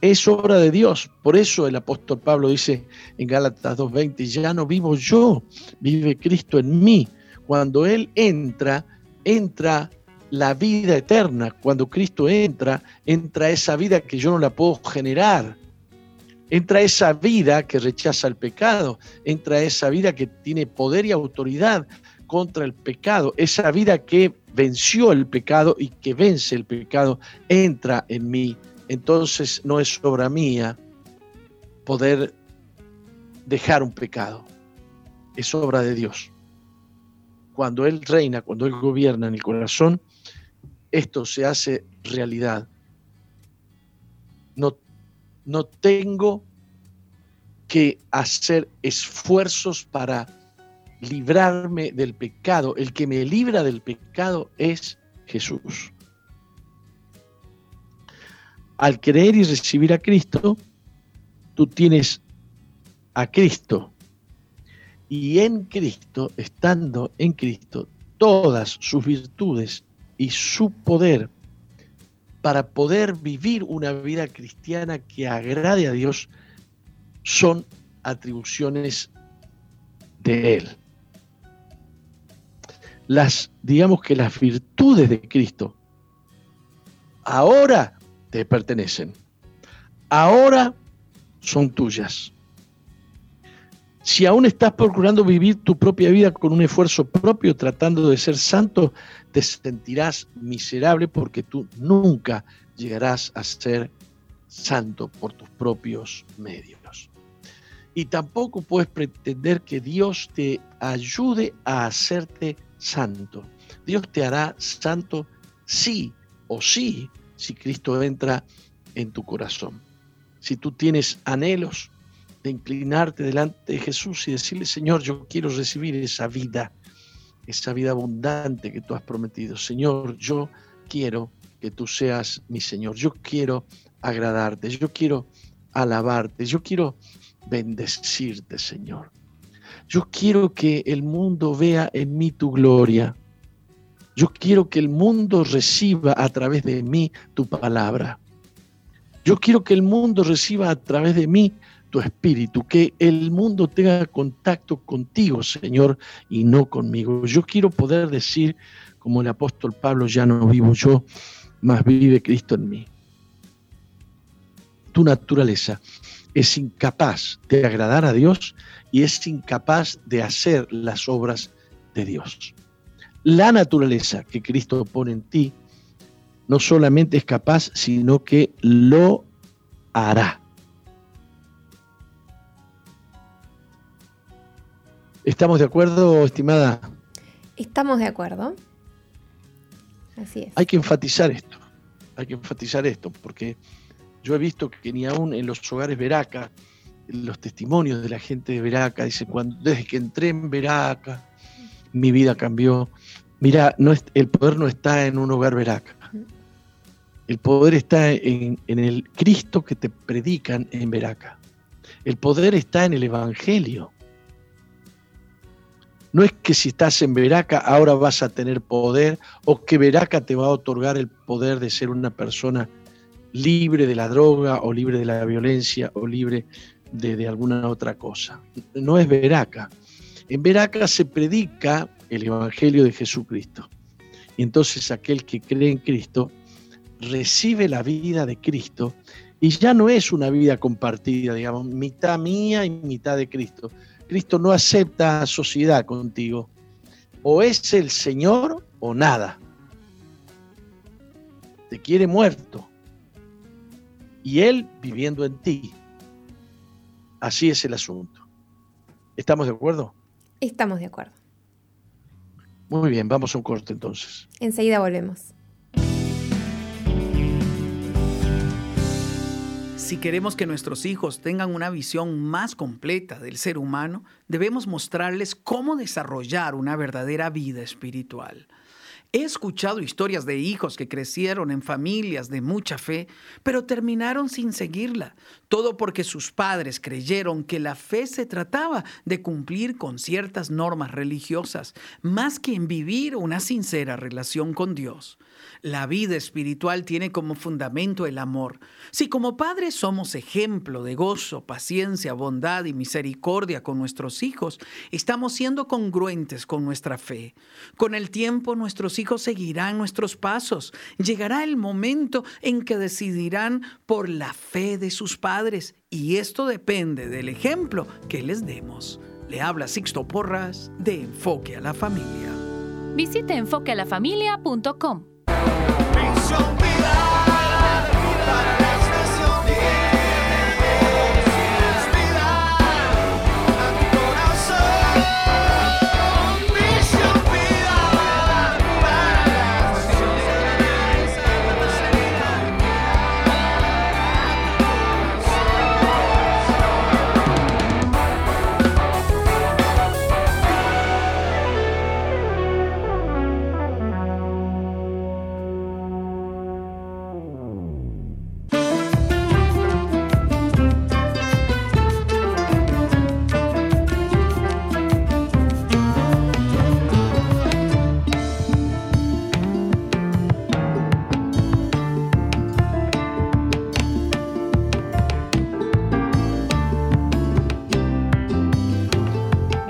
Es obra de Dios. Por eso el apóstol Pablo dice en Gálatas 2.20, ya no vivo yo, vive Cristo en mí. Cuando Él entra, entra la vida eterna. Cuando Cristo entra, entra esa vida que yo no la puedo generar. Entra esa vida que rechaza el pecado. Entra esa vida que tiene poder y autoridad contra el pecado. Esa vida que venció el pecado y que vence el pecado, entra en mí. Entonces no es obra mía poder dejar un pecado, es obra de Dios. Cuando Él reina, cuando Él gobierna en el corazón, esto se hace realidad. No, no tengo que hacer esfuerzos para librarme del pecado. El que me libra del pecado es Jesús. Al creer y recibir a Cristo, tú tienes a Cristo. Y en Cristo, estando en Cristo, todas sus virtudes y su poder para poder vivir una vida cristiana que agrade a Dios son atribuciones de Él las, digamos que las virtudes de Cristo ahora te pertenecen. Ahora son tuyas. Si aún estás procurando vivir tu propia vida con un esfuerzo propio, tratando de ser santo, te sentirás miserable porque tú nunca llegarás a ser santo por tus propios medios. Y tampoco puedes pretender que Dios te ayude a hacerte santo. Dios te hará santo sí o sí si Cristo entra en tu corazón. Si tú tienes anhelos de inclinarte delante de Jesús y decirle, Señor, yo quiero recibir esa vida, esa vida abundante que tú has prometido. Señor, yo quiero que tú seas mi Señor. Yo quiero agradarte, yo quiero alabarte, yo quiero bendecirte, Señor. Yo quiero que el mundo vea en mí tu gloria. Yo quiero que el mundo reciba a través de mí tu palabra. Yo quiero que el mundo reciba a través de mí tu espíritu, que el mundo tenga contacto contigo, Señor, y no conmigo. Yo quiero poder decir, como el apóstol Pablo, ya no vivo yo, mas vive Cristo en mí. Tu naturaleza es incapaz de agradar a Dios y es incapaz de hacer las obras de Dios. La naturaleza que Cristo pone en ti no solamente es capaz, sino que lo hará. ¿Estamos de acuerdo, estimada? Estamos de acuerdo. Así es. Hay que enfatizar esto, hay que enfatizar esto, porque yo he visto que ni aún en los hogares Veraca, los testimonios de la gente de Veraca, dice, cuando, desde que entré en Veraca, mi vida cambió. Mira, no es, el poder no está en un hogar Veraca. El poder está en, en el Cristo que te predican en Veraca. El poder está en el Evangelio. No es que si estás en Veraca ahora vas a tener poder o que Veraca te va a otorgar el poder de ser una persona libre de la droga o libre de la violencia o libre de, alguna otra cosa. No es Veraca. En Veraca se predica el Evangelio de Jesucristo. Y entonces aquel que cree en Cristo recibe la vida de Cristo y ya no es una vida compartida, digamos, mitad mía y mitad de Cristo, Cristo no acepta sociedad contigo. O es el Señor o nada. Te quiere muerto. Y Él viviendo en ti. Así es el asunto. ¿Estamos de acuerdo? Estamos de acuerdo. Muy bien, vamos a un corte entonces. Enseguida volvemos. Si queremos que nuestros hijos tengan una visión más completa del ser humano, debemos mostrarles cómo desarrollar una verdadera vida espiritual. He escuchado historias de hijos que crecieron en familias de mucha fe, pero terminaron sin seguirla, todo porque sus padres creyeron que la fe se trataba de cumplir con ciertas normas religiosas, más que en vivir una sincera relación con Dios. La vida espiritual tiene como fundamento el amor. Si como padres somos ejemplo de gozo, paciencia, bondad y misericordia con nuestros hijos, estamos siendo congruentes con nuestra fe. Con el tiempo nuestros hijos seguirán nuestros pasos. Llegará el momento en que decidirán por la fe de sus padres y esto depende del ejemplo que les demos. Le habla Sixto Porras de Enfoque a la Familia. Visite enfoquealafamilia.com.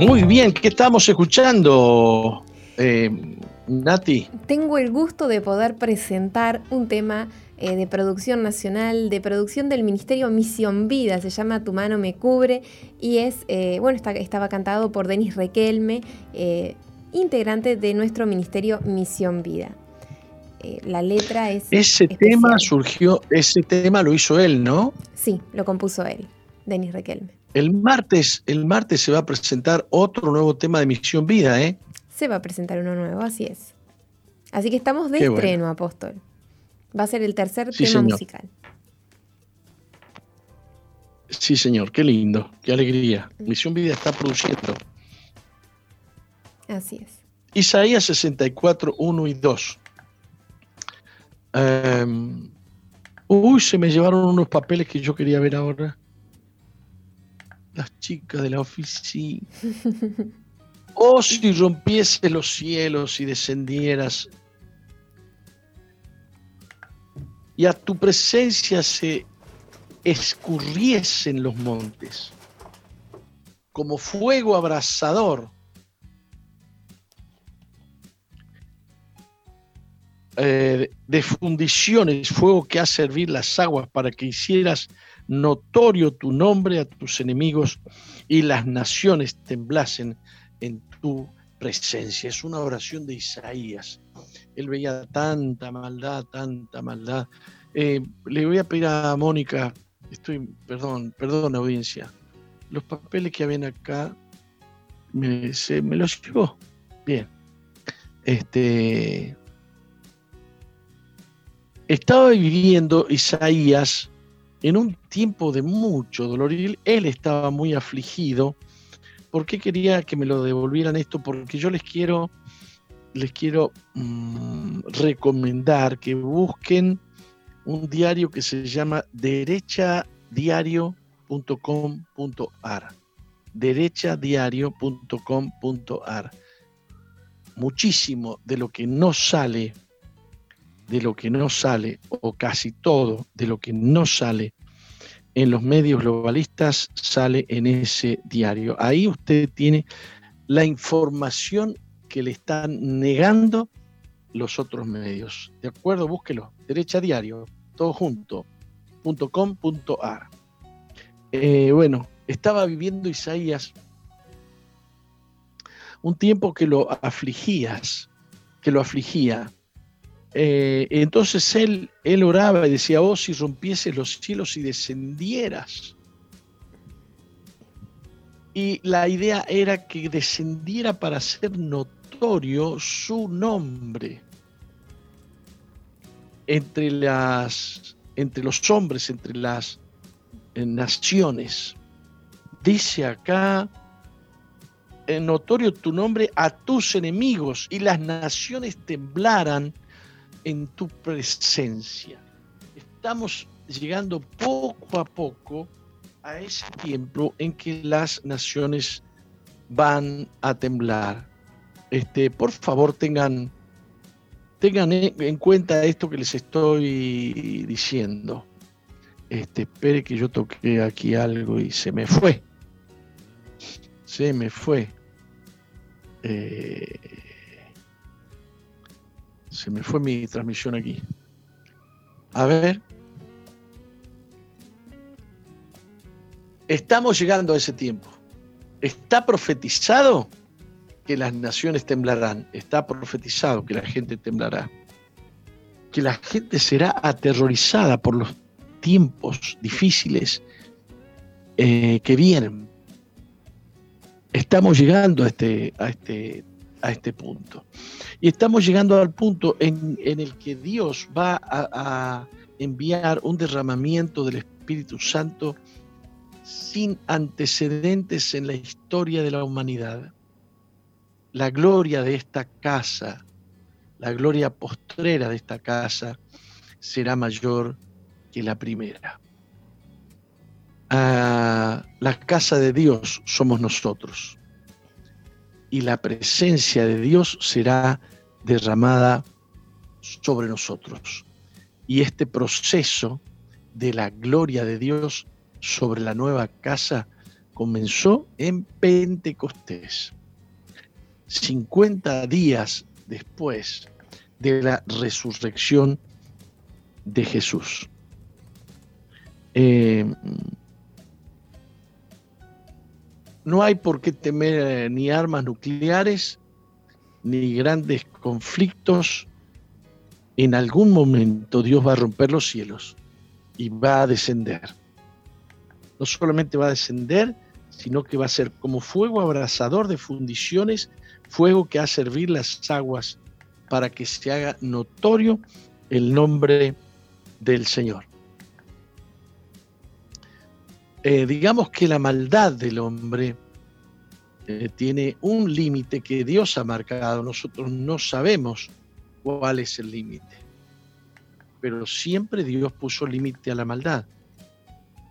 Muy bien, ¿qué estamos escuchando, eh, Nati? Tengo el gusto de poder presentar un tema eh, de producción nacional, de producción del Ministerio Misión Vida, se llama Tu mano me cubre y es, eh, bueno, estaba cantado por Denis Requelme, integrante de nuestro Ministerio Misión Vida. la letra es... Ese tema surgió, ese tema lo hizo él, ¿no? Sí, lo compuso él, Denis Requelme. El martes, el martes se va a presentar otro nuevo tema de Misión Vida, ¿eh? Se va a presentar uno nuevo, así es. Así que estamos de estreno, Apóstol. Va a ser el tercer tema musical. Sí, señor, qué lindo, qué alegría. Misión Vida está produciendo. Así es. Isaías 64, 1 y 2. Em, uy, se me llevaron unos papeles que yo quería ver ahora chicas de la oficina. Oh, si rompiese los cielos y descendieras, y a tu presencia se escurriesen los montes, como fuego abrasador. eh, de fundiciones, fuego que hace hervir las aguas para que hicieras notorio tu nombre a tus enemigos y las naciones temblasen en tu presencia. Es una oración de Isaías. Él veía tanta maldad, tanta maldad. Eh, le voy a pedir a Mónica, estoy, perdón, perdón audiencia, los papeles que habían acá, me, se, me los llevó. Bien. Este, estaba viviendo Isaías en un tiempo de mucho dolor él estaba muy afligido. ¿Por qué quería que me lo devolvieran esto? Porque yo les quiero, les quiero mmm, recomendar que busquen un diario que se llama derechadiario.com.ar. derechadiario.com.ar. Muchísimo de lo que no sale de lo que no sale, o casi todo de lo que no sale en los medios globalistas, sale en ese diario. Ahí usted tiene la información que le están negando los otros medios. ¿De acuerdo? Búsquelo. Derecha Diario, todo junto, .com.ar. Eh, bueno, estaba viviendo Isaías un tiempo que lo afligías, que lo afligía. Eh, entonces él, él oraba y decía, oh, si rompieses los cielos y descendieras. Y la idea era que descendiera para hacer notorio su nombre entre, las, entre los hombres, entre las naciones. Dice acá, notorio tu nombre a tus enemigos y las naciones temblaran en tu presencia. Estamos llegando poco a poco a ese tiempo en que las naciones van a temblar. Este, por favor, tengan, tengan en cuenta esto que les estoy diciendo. Este, espere que yo toqué aquí algo y se me fue. Se me fue. Eh, se me fue mi transmisión aquí. A ver. Estamos llegando a ese tiempo. Está profetizado que las naciones temblarán. Está profetizado que la gente temblará. Que la gente será aterrorizada por los tiempos difíciles eh, que vienen. Estamos llegando a este, a este, a este punto. Y estamos llegando al punto en, en el que Dios va a, a, enviar un derramamiento del Espíritu Santo sin antecedentes en la historia de la humanidad. La gloria de esta casa, la gloria postrera de esta casa, será mayor que la primera. Ah, la casa de Dios somos nosotros y la presencia de Dios será derramada sobre nosotros. Y este proceso de la gloria de Dios sobre la nueva casa comenzó en Pentecostés. 50 días después de la resurrección de Jesús. Eh, no hay por qué temer eh, ni armas nucleares, ni grandes conflictos. En algún momento Dios va a romper los cielos y va a descender. No solamente va a descender, sino que va a ser como fuego abrasador de fundiciones, fuego que hace servir las aguas para que se haga notorio el nombre del Señor. Eh, digamos que la maldad del hombre eh, tiene un límite que Dios ha marcado. Nosotros no sabemos cuál es el límite. Pero siempre Dios puso límite a la maldad.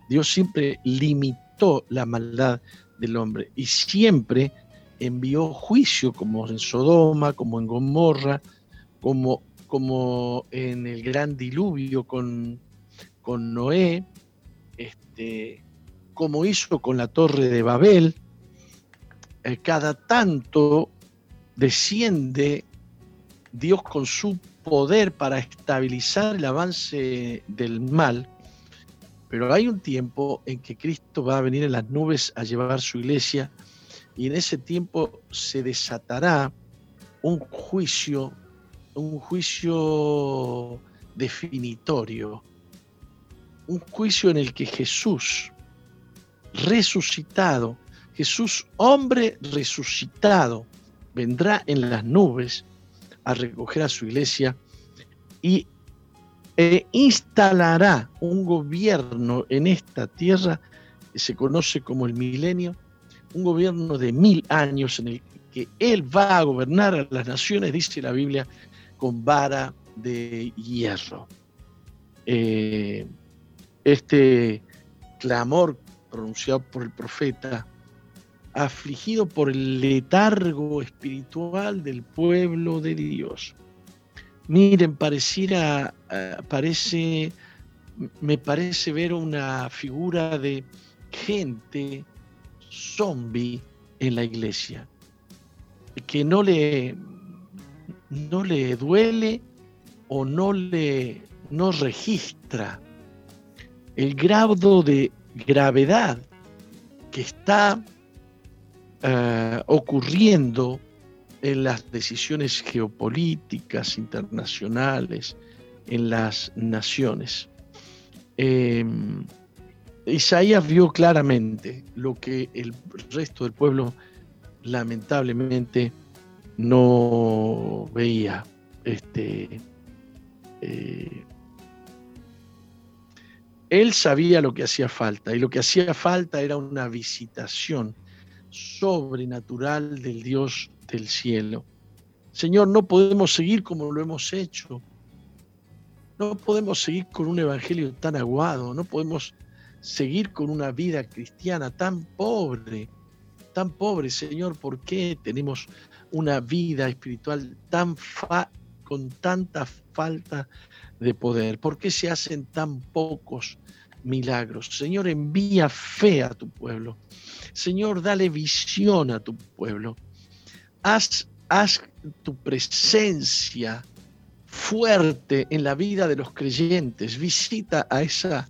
Dios siempre limitó la maldad del hombre y siempre envió juicio como en Sodoma, como en Gomorra, como, como en el gran diluvio con, con Noé, este, como hizo con la torre de Babel, eh, cada tanto desciende Dios con su poder para estabilizar el avance del mal, pero hay un tiempo en que Cristo va a venir en las nubes a llevar su iglesia y en ese tiempo se desatará un juicio, un juicio definitorio, un juicio en el que Jesús resucitado, Jesús hombre resucitado, vendrá en las nubes a recoger a su iglesia y e instalará un gobierno en esta tierra que se conoce como el milenio, un gobierno de mil años en el que Él va a gobernar a las naciones, dice la Biblia, con vara de hierro. Eh, este clamor pronunciado por el profeta, afligido por el letargo espiritual del pueblo de Dios. Miren, pareciera, eh, parece, me parece ver una figura de gente zombie en la iglesia, que no le, no le duele o no le no registra el grado de gravedad que está eh, ocurriendo en las decisiones geopolíticas internacionales, en las naciones. Em, Isaías vio claramente lo que el resto del pueblo lamentablemente no veía. Este, eh, él sabía lo que hacía falta y lo que hacía falta era una visitación sobrenatural del Dios del cielo. Señor, no podemos seguir como lo hemos hecho. No podemos seguir con un evangelio tan aguado, no podemos seguir con una vida cristiana tan pobre, tan pobre, Señor, ¿por qué tenemos una vida espiritual tan con tanta falta de poder? ¿Por qué se hacen tan pocos milagros? Señor, envía fe a tu pueblo. Señor, dale visión a tu pueblo. Haz, haz tu presencia fuerte en la vida de los creyentes. Visita a esa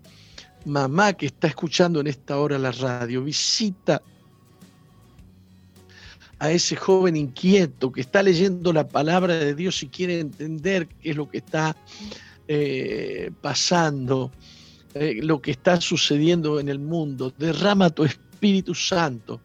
mamá que está escuchando en esta hora la radio. Visita a ese joven inquieto que está leyendo la palabra de Dios y quiere entender qué es lo que está eh, pasando, eh, lo que está sucediendo en el mundo. Derrama tu Espíritu Santo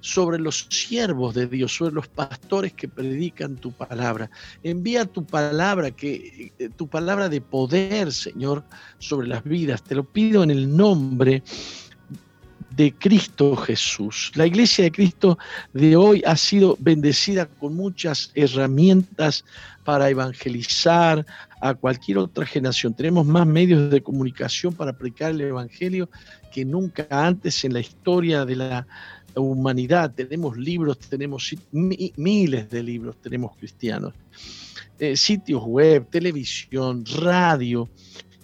sobre los siervos de Dios, sobre los pastores que predican tu palabra. Envía tu palabra, que eh, tu palabra de poder, Señor, sobre las vidas. Te lo pido en el nombre de Cristo Jesús. La iglesia de Cristo de hoy ha sido bendecida con muchas herramientas para evangelizar a cualquier otra generación. Tenemos más medios de comunicación para predicar el Evangelio que nunca antes en la historia de la humanidad. Tenemos libros, tenemos miles de libros, tenemos cristianos. Eh, sitios web, televisión, radio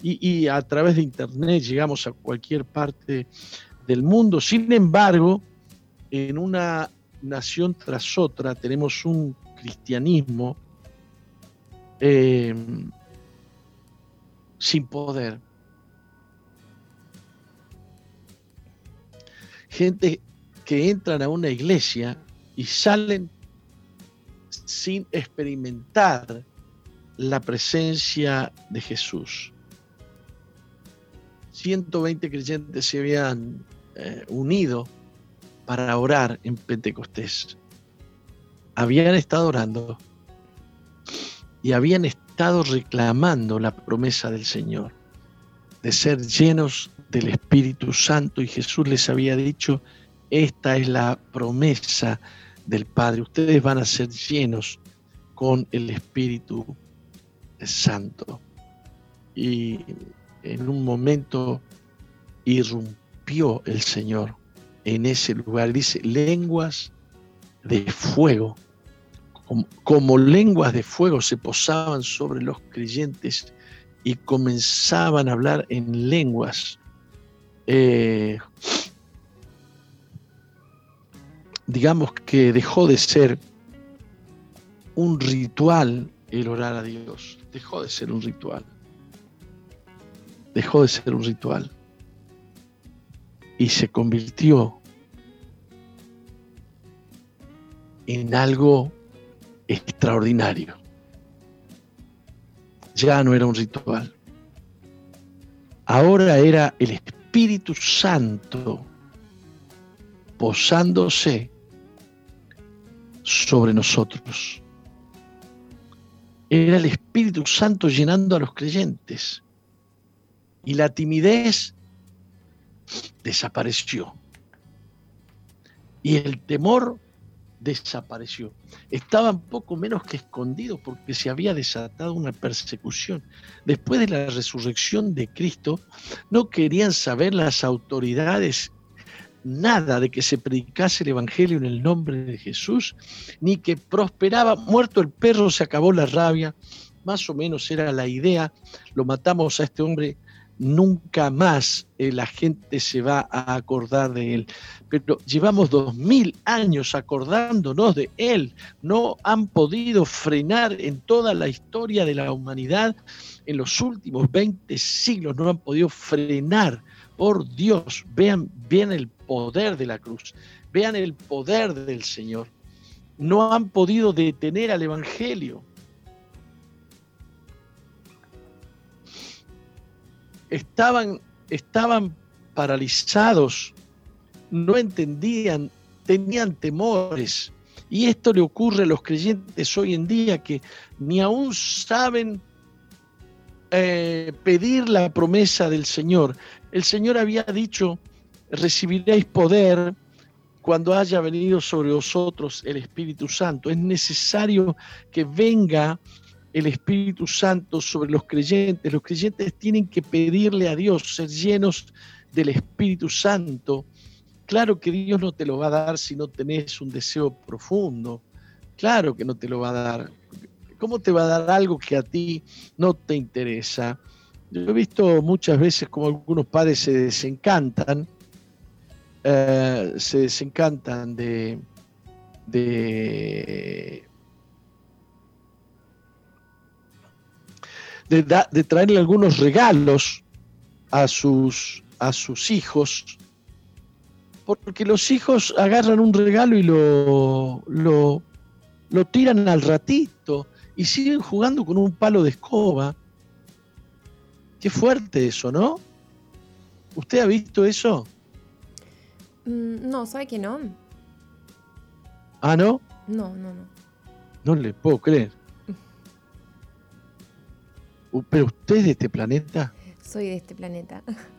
y, a través de internet llegamos a cualquier parte del mundo. Sin embargo, en una nación tras otra tenemos un cristianismo eh, sin poder. Gente que entran a una iglesia y salen sin experimentar la presencia de Jesús. 120 creyentes se habían eh, unido para orar en Pentecostés. Habían estado orando y habían estado reclamando la promesa del Señor de ser llenos del Espíritu Santo y Jesús les había dicho, esta es la promesa del Padre, ustedes van a ser llenos con el Espíritu Santo. Y en un momento irrumpió el Señor en ese lugar. Dice, lenguas de fuego, como, lenguas de fuego se posaban sobre los creyentes y comenzaban a hablar en lenguas eh, digamos que dejó de ser un ritual el orar a Dios. Dejó de ser un ritual. Dejó de ser un ritual. Y se convirtió en algo extraordinario. Ya no era un ritual. Ahora era el Espíritu Santo posándose sobre nosotros. Era el Espíritu Santo llenando a los creyentes. Y la timidez desapareció. Y el temor desapareció. Estaban poco menos que escondidos porque se había desatado una persecución. Después de la resurrección de Cristo, no querían saber las autoridades nada de que se predicase el Evangelio en el nombre de Jesús, ni que prosperaba. Muerto el perro, se acabó la rabia. Más o menos era la idea. Lo matamos a este hombre nunca más eh, la gente se va a acordar de él. Pero llevamos dos mil años acordándonos de él. No han podido frenar en toda la historia de la humanidad, en los últimos 20 siglos, no han podido frenar. Por Dios, vean bien el poder de la cruz, vean el poder del Señor. No han podido detener al Evangelio estaban, estaban paralizados, no entendían, tenían temores. Y esto le ocurre a los creyentes hoy en día que ni aún saben eh, pedir la promesa del Señor. El Señor había dicho, recibiréis poder cuando haya venido sobre vosotros el Espíritu Santo. Es necesario que venga el Espíritu Santo sobre los creyentes. Los creyentes tienen que pedirle a Dios ser llenos del Espíritu Santo. Claro que Dios no te lo va a dar si no tenés un deseo profundo. Claro que no te lo va a dar. ¿Cómo te va a dar algo que a ti no te interesa? Yo he visto muchas veces como algunos padres se desencantan, eh, se desencantan de, de de, traerle algunos regalos a sus, a sus hijos, porque los hijos agarran un regalo y lo, lo, lo tiran al ratito y siguen jugando con un palo de escoba. Qué fuerte eso, ¿no? ¿Usted ha visto eso? Mm, no, ¿sabe que no? ¿Ah, no? No, no, no. No le puedo creer. ¿Pero usted es de este planeta? Soy de este planeta.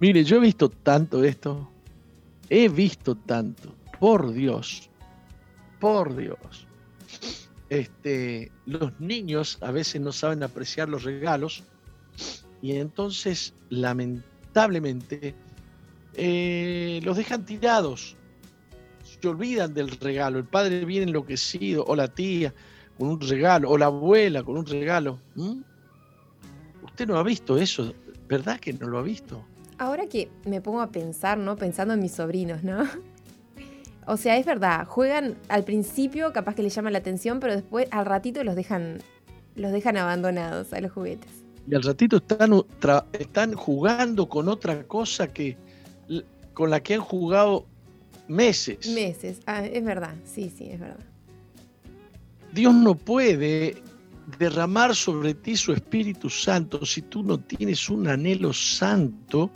Mire, yo he visto tanto esto. He visto tanto. Por Dios. Por Dios. Este, los niños a veces no saben apreciar los regalos y entonces, lamentablemente, eh, los dejan tirados. Se olvidan del regalo. El padre viene enloquecido o la tía con un regalo, o la abuela con un regalo. Usted no ha visto eso, ¿verdad que no lo ha visto? Ahora que me pongo a pensar, ¿no? Pensando en mis sobrinos, ¿no? O sea, es verdad, juegan al principio, capaz que les llama la atención, pero después al ratito los dejan, los dejan abandonados a los juguetes. Y al ratito están, están jugando con otra cosa que con la que han jugado meses. Meses, ah, es verdad, sí, sí, es verdad. Dios no puede derramar sobre ti su Espíritu Santo si tú no tienes un anhelo santo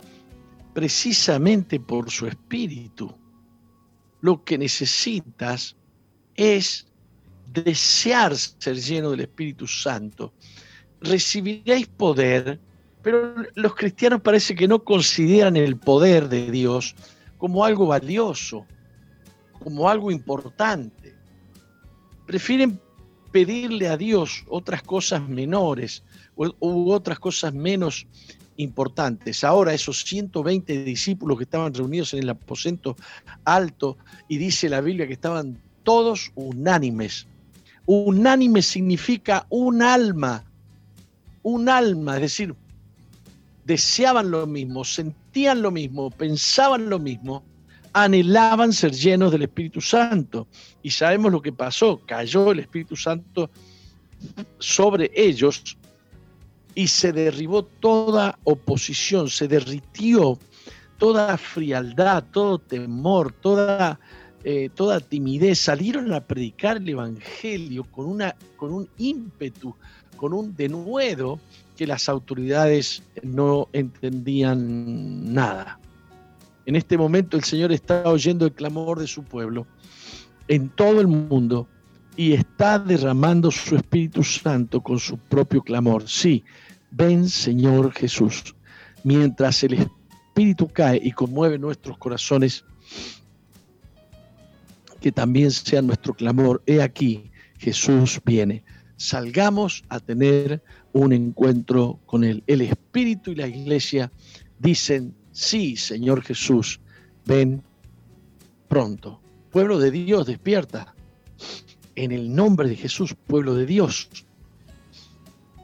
precisamente por su Espíritu. Lo que necesitas es desear ser lleno del Espíritu Santo. Recibiréis poder, pero los cristianos parece que no consideran el poder de Dios como algo valioso, como algo importante. Prefieren pedirle a Dios otras cosas menores u otras cosas menos importantes. Ahora esos 120 discípulos que estaban reunidos en el aposento alto y dice la Biblia que estaban todos unánimes. Unánime significa un alma, un alma, es decir, deseaban lo mismo, sentían lo mismo, pensaban lo mismo, anhelaban ser llenos del Espíritu Santo. Y sabemos lo que pasó, cayó el Espíritu Santo sobre ellos y se derribó toda oposición, se derritió toda frialdad, todo temor, toda, eh, toda timidez. Salieron a predicar el Evangelio con, una, con un ímpetu, con un denuedo que las autoridades no entendían nada. En este momento el Señor está oyendo el clamor de su pueblo en todo el mundo y está derramando su Espíritu Santo con su propio clamor. Sí, ven Señor Jesús. Mientras el Espíritu cae y conmueve nuestros corazones, que también sea nuestro clamor. He aquí, Jesús viene. Salgamos a tener un encuentro con Él. El Espíritu y la iglesia dicen, sí, Señor Jesús, ven pronto. Pueblo de Dios, despierta. En el nombre de Jesús, pueblo de Dios.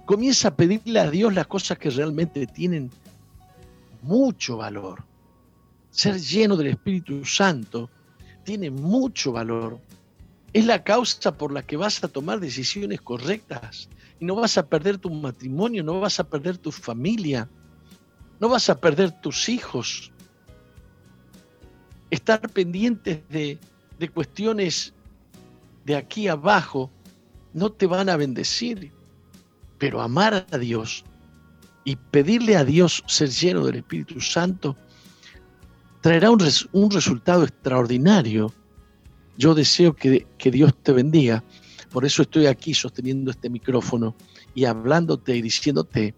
Comienza a pedirle a Dios las cosas que realmente tienen mucho valor. Ser lleno del Espíritu Santo tiene mucho valor. Es la causa por la que vas a tomar decisiones correctas y no vas a perder tu matrimonio, no vas a perder tu familia, no vas a perder tus hijos. Estar pendientes de, de cuestiones de aquí abajo no te van a bendecir, pero amar a Dios y pedirle a Dios ser lleno del Espíritu Santo traerá un, un resultado extraordinario. Yo deseo que, que Dios te bendiga por eso estoy aquí sosteniendo este micrófono y hablándote y diciéndote,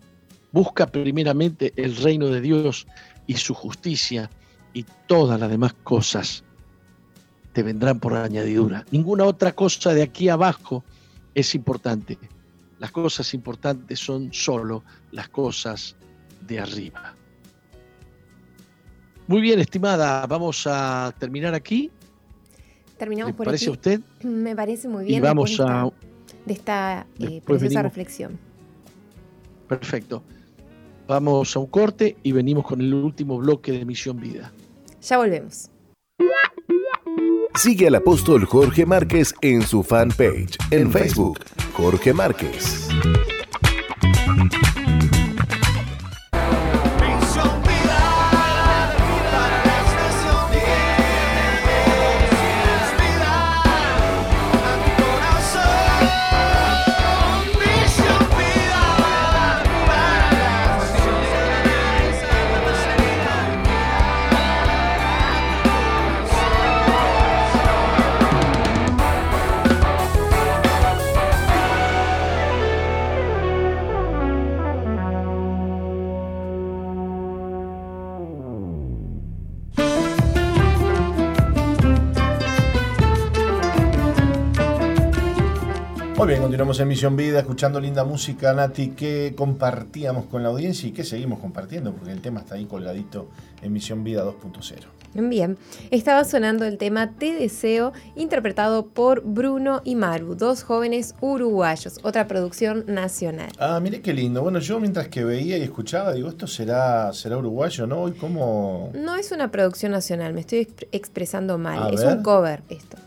busca primeramente el reino de Dios y su justicia y todas las demás cosas te vendrán por añadidura. Ninguna otra cosa de aquí abajo es importante. Las cosas importantes son solo las cosas de arriba. Muy bien, estimada, vamos a terminar aquí terminamos por parece aquí. a usted? Me parece muy bien. Y vamos a... De esta eh, preciosa venimos. reflexión. Perfecto. Vamos a un corte y venimos con el último bloque de Misión Vida. Ya volvemos. Sigue al apóstol Jorge Márquez en su fanpage en Facebook, Jorge Márquez. Continuamos en Misión Vida, escuchando linda música, Nati, que compartíamos con la audiencia y que seguimos compartiendo, porque el tema está ahí colgadito en Misión Vida 2.0. Bien, estaba sonando el tema Te Deseo, interpretado por Bruno y Maru, dos jóvenes uruguayos, otra producción nacional. Ah, mire qué lindo. Bueno, yo mientras que veía y escuchaba, digo, esto será, será uruguayo, ¿no? ¿Y cómo...? No es una producción nacional, me estoy exp- expresando mal, A es ver. un cover esto.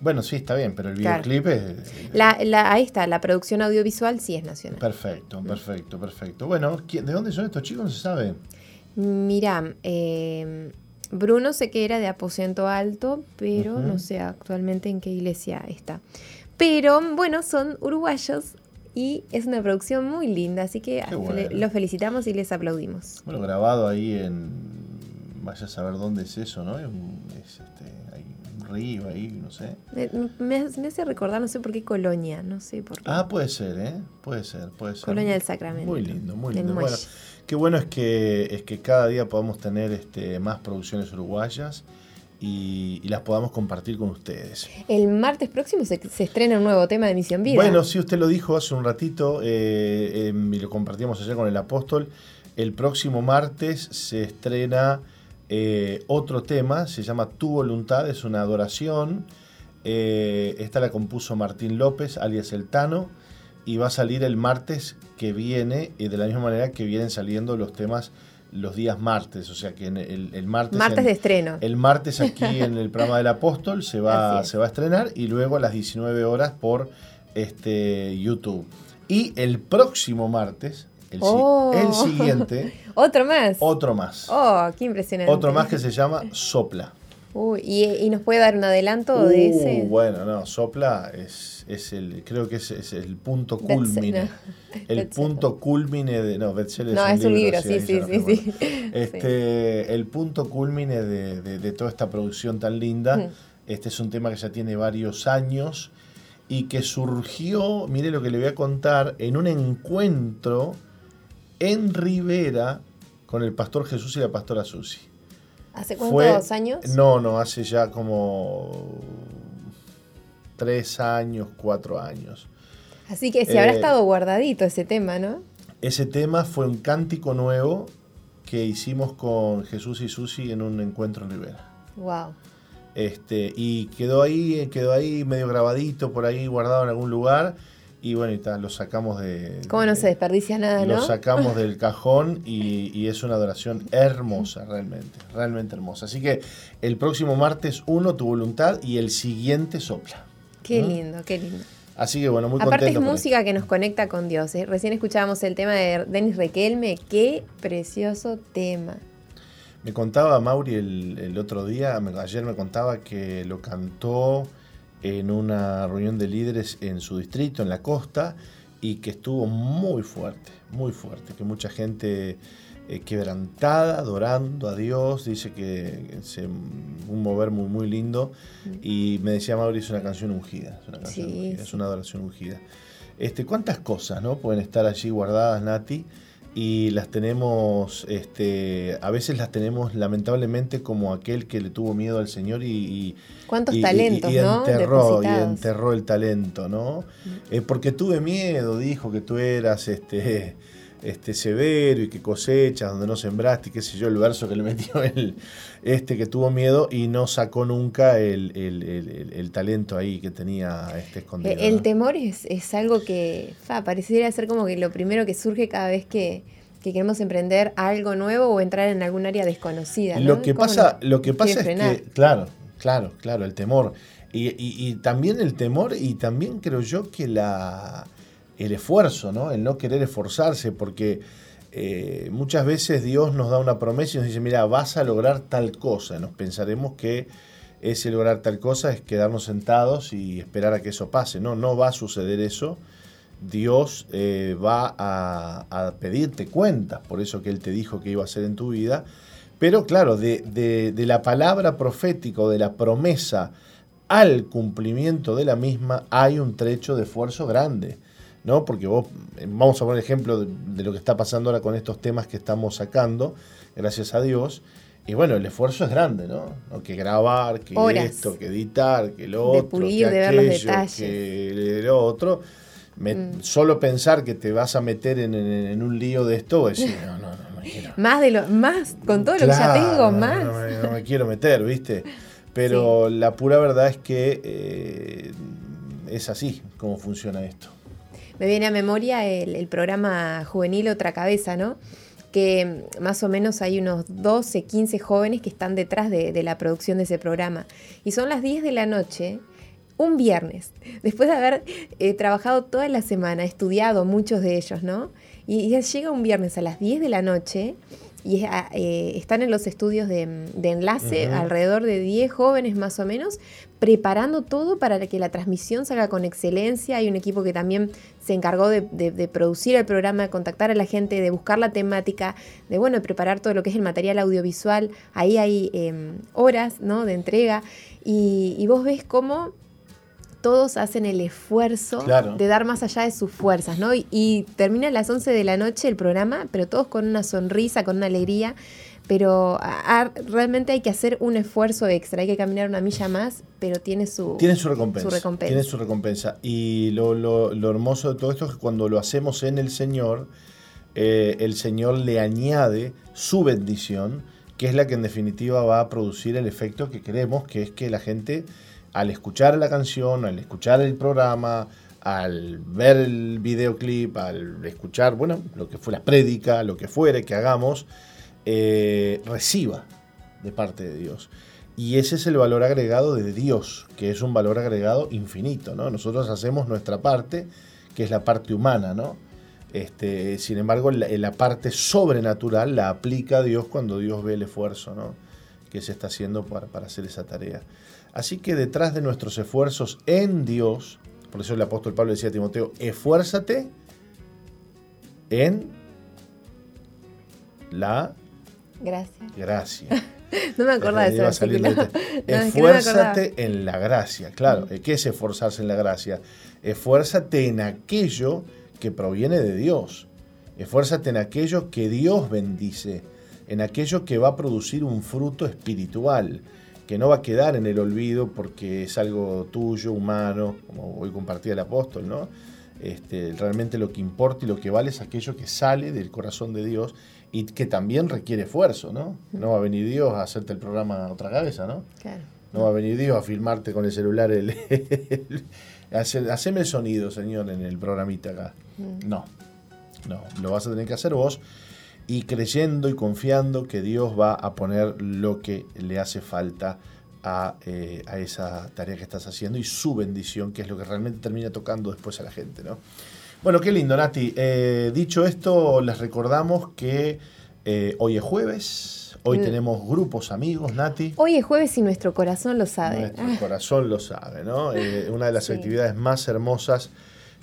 Bueno, sí, está bien, pero el Claro. videoclip es... La, la- ahí está, la producción audiovisual sí es nacional. Perfecto, perfecto, perfecto. Bueno, ¿quién- ¿de dónde son estos chicos? No se sabe. Mira, eh, Bruno sé que era de aposento alto, pero no sé actualmente en qué iglesia está. Pero bueno, son uruguayos y es una producción muy linda, así que bueno. los felicitamos y les aplaudimos. Bueno, grabado ahí en... Vaya a saber dónde es eso, ¿no? Es, este, río ahí, no sé. Me, me hace- recordar, no sé por qué Colonia, no sé por qué. Ah, puede ser, ¿eh? Puede ser, puede ser. Colonia del Sacramento. Muy lindo, muy lindo. Bueno, qué bueno es que, es que cada día podamos tener este, más producciones uruguayas y, y las podamos compartir con ustedes. El martes próximo se, se estrena un nuevo tema de Misión Vida. Bueno, sí, usted lo dijo hace un ratito eh, em, y lo compartíamos ayer con el apóstol. El próximo martes se estrena eh, otro tema, se llama Tu Voluntad, es una adoración. Eh, esta la compuso Martín López, alias El Tano, y va a salir el martes que viene y de la misma manera que vienen saliendo los temas los días martes, o sea que en el, el martes... Martes en- de estreno. El martes aquí en el programa del Apóstol se va, se va a estrenar y luego a las 19 horas por este, YouTube. Y el próximo martes, el, Oh. el siguiente, Otro más. otro más. Oh, qué impresionante. Otro más que se llama Sopla. Uy, ¿y, y nos puede dar un adelanto de Uh, ese? Bueno, no, Sopla es, es el, creo que es, es el punto culmine. El Bestseller. punto culmine de. No, bestseller No, es un libro, sí, sí, sí, recuerdo. sí. Este, El punto culmine de, de- de toda esta producción tan linda. Mm. Este es un tema que ya tiene varios años y que surgió, mire lo que le voy a contar, en un encuentro en Rivera con el pastor Jesús y la pastora Susi. ¿Hace Fue- cuántos años? No, no, hace ya como tres años, cuatro años. Así que se habrá Eh, estado guardadito ese tema, ¿no? Ese tema fue un cántico nuevo que hicimos con Jesús y Susi en un encuentro en Rivera. Wow. Este, y quedó ahí, quedó ahí medio grabadito, por ahí guardado en algún lugar. Y bueno, y lo sacamos de. ¿Cómo no de- se desperdicia nada, Lo no? sacamos del cajón y, y es una adoración hermosa, realmente, realmente hermosa. Así que el próximo martes uno, tu voluntad, y el siguiente sopla. Qué lindo, qué lindo. Así que bueno, muy Aparte es contento. con música que nos conecta con Dios. ¿eh? Recién escuchábamos el tema de Denis Requelme. Qué precioso tema. Me contaba Mauri el, el otro día, ayer me contaba que lo cantó en una reunión de líderes en su distrito, en la costa, y que estuvo muy fuerte, muy fuerte, que mucha gente eh, quebrantada, adorando a Dios, dice que es un mover muy, muy lindo, y me decía Mauri, es una canción ungida, es una canción Sí, ungida, sí. es una adoración ungida. Este, ¿Cuántas cosas no pueden estar allí guardadas, Nati? Y las tenemos, este, a veces las tenemos lamentablemente como aquel que le tuvo miedo al Señor y, y- Cuántos y- talentos, y ¿no? enterró, y. Mm. enterró el talento, ¿no? Eh, porque tuve miedo, dijo que tú eras este, este severo y que cosechas donde no sembraste, y qué sé yo, el verso que le metió él, este que tuvo miedo y no sacó nunca el, el- el- el- el talento ahí que tenía este escondido. El ¿no? temor es, es algo que fa, pareciera ser como que lo primero que surge cada vez que, que queremos emprender algo nuevo o entrar en algún área desconocida. ¿no? Lo que ¿Cómo pasa, no- lo que pasa es frenar? que, claro, claro, claro, el temor. Y, y- y también el temor y también creo yo que la, el esfuerzo, ¿no? El no querer esforzarse, porque eh, muchas veces Dios nos da una promesa y nos dice, mira, vas a lograr tal cosa. Nos pensaremos que ese lograr tal cosa es quedarnos sentados y esperar a que eso pase. No, no va a suceder eso. Dios eh, va a, pedirte cuentas por eso que Él te dijo que iba a hacer en tu vida. Pero claro, de- de la palabra profética o de la promesa al cumplimiento de la misma hay un trecho de esfuerzo grande. ¿No? Porque vos, eh, vamos a poner ejemplo de, de lo que está pasando ahora con estos temas que estamos sacando, gracias a Dios. Y bueno, el esfuerzo es grande, ¿no? Que grabar, que Horas. esto, que editar, que lo De otro, pulir, que aquello, que lo otro. Me- Mm. Solo pensar que te vas a meter en, en- en un lío de esto, decís, no, no, no, no me quiero. Más de lo, más, con todo lo que ya tengo, más. No, me- no me quiero meter, ¿viste? Pero la pura verdad es que eh, es así como funciona esto. Me viene a memoria el, el programa juvenil Otra Cabeza, ¿no? Que más o menos hay unos 12, 15 jóvenes que están detrás de, de la producción de ese programa. Y son las 10 de la noche, un viernes, después de haber eh, trabajado toda la semana, estudiado muchos de ellos, ¿no? Y, y llega un viernes a las 10 de la noche y ah, eh, están en los estudios de, de enlace, alrededor de 10 jóvenes más o menos, preparando todo para que la transmisión salga con excelencia. Hay un equipo que también se encargó de, producir el programa, de contactar a la gente, de buscar la temática, de bueno, preparar todo lo que es el material audiovisual. Ahí hay eh, horas ¿no? de entrega y, y vos ves cómo todos hacen el esfuerzo Claro. de dar más allá de sus fuerzas, ¿no? Y, y termina a las 11 de la noche el programa, pero todos con una sonrisa, con una alegría, pero a- a- realmente hay que hacer un esfuerzo extra, hay que caminar una milla más, pero tiene su... Tiene su recompensa. Su recompensa. Tiene su recompensa. Y lo, lo- lo hermoso de todo esto es que cuando lo hacemos en el Señor, eh, el Señor le añade su bendición, que es la que en definitiva va a producir el efecto que queremos, que es que la gente, al escuchar la canción, al escuchar el programa, al ver el videoclip, al escuchar, bueno, lo que fue la prédica, lo que fuere que hagamos, eh, reciba de parte de Dios. Y ese es el valor agregado de Dios, que es un valor agregado infinito, ¿no? Nosotros hacemos nuestra parte, que es la parte humana, ¿no? Este, sin embargo, la, la parte sobrenatural la aplica Dios cuando Dios ve el esfuerzo, ¿no? Que se está haciendo para, para hacer esa tarea. Así que detrás de nuestros esfuerzos en Dios, por eso el apóstol Pablo decía a Timoteo, esfuérzate en la gracia. No me acordaba de ese Iba a salir versículo. de- No, es que no me acordaba. Esfuérzate en la gracia. Claro, ¿qué es esforzarse en la gracia? Esfuérzate en aquello que proviene de Dios. Esfuérzate en aquello que Dios bendice, en aquello que va a producir un fruto espiritual, que no va a quedar en el olvido porque es algo tuyo, humano, como hoy compartía el apóstol, ¿no? Este, realmente lo que importa y lo que vale es aquello que sale del corazón de Dios y que también requiere esfuerzo, ¿no? No va a venir Dios a hacerte el programa a otra cabeza, ¿no? Claro. No va a venir Dios a filmarte con el celular el, el- haceme el sonido, señor, en el programita acá. No, no, lo vas a tener que hacer vos y creyendo y confiando que Dios va a poner lo que le hace falta a, eh, a esa tarea que estás haciendo y su bendición, que es lo que realmente termina tocando después a la gente, ¿no? Bueno, qué lindo, Nati. Eh, dicho esto, les recordamos que eh, hoy es jueves, hoy Mm. tenemos grupos amigos, Nati. Hoy es jueves y nuestro corazón lo sabe. Nuestro Ah, corazón lo sabe, ¿no? Una de las Sí. actividades más hermosas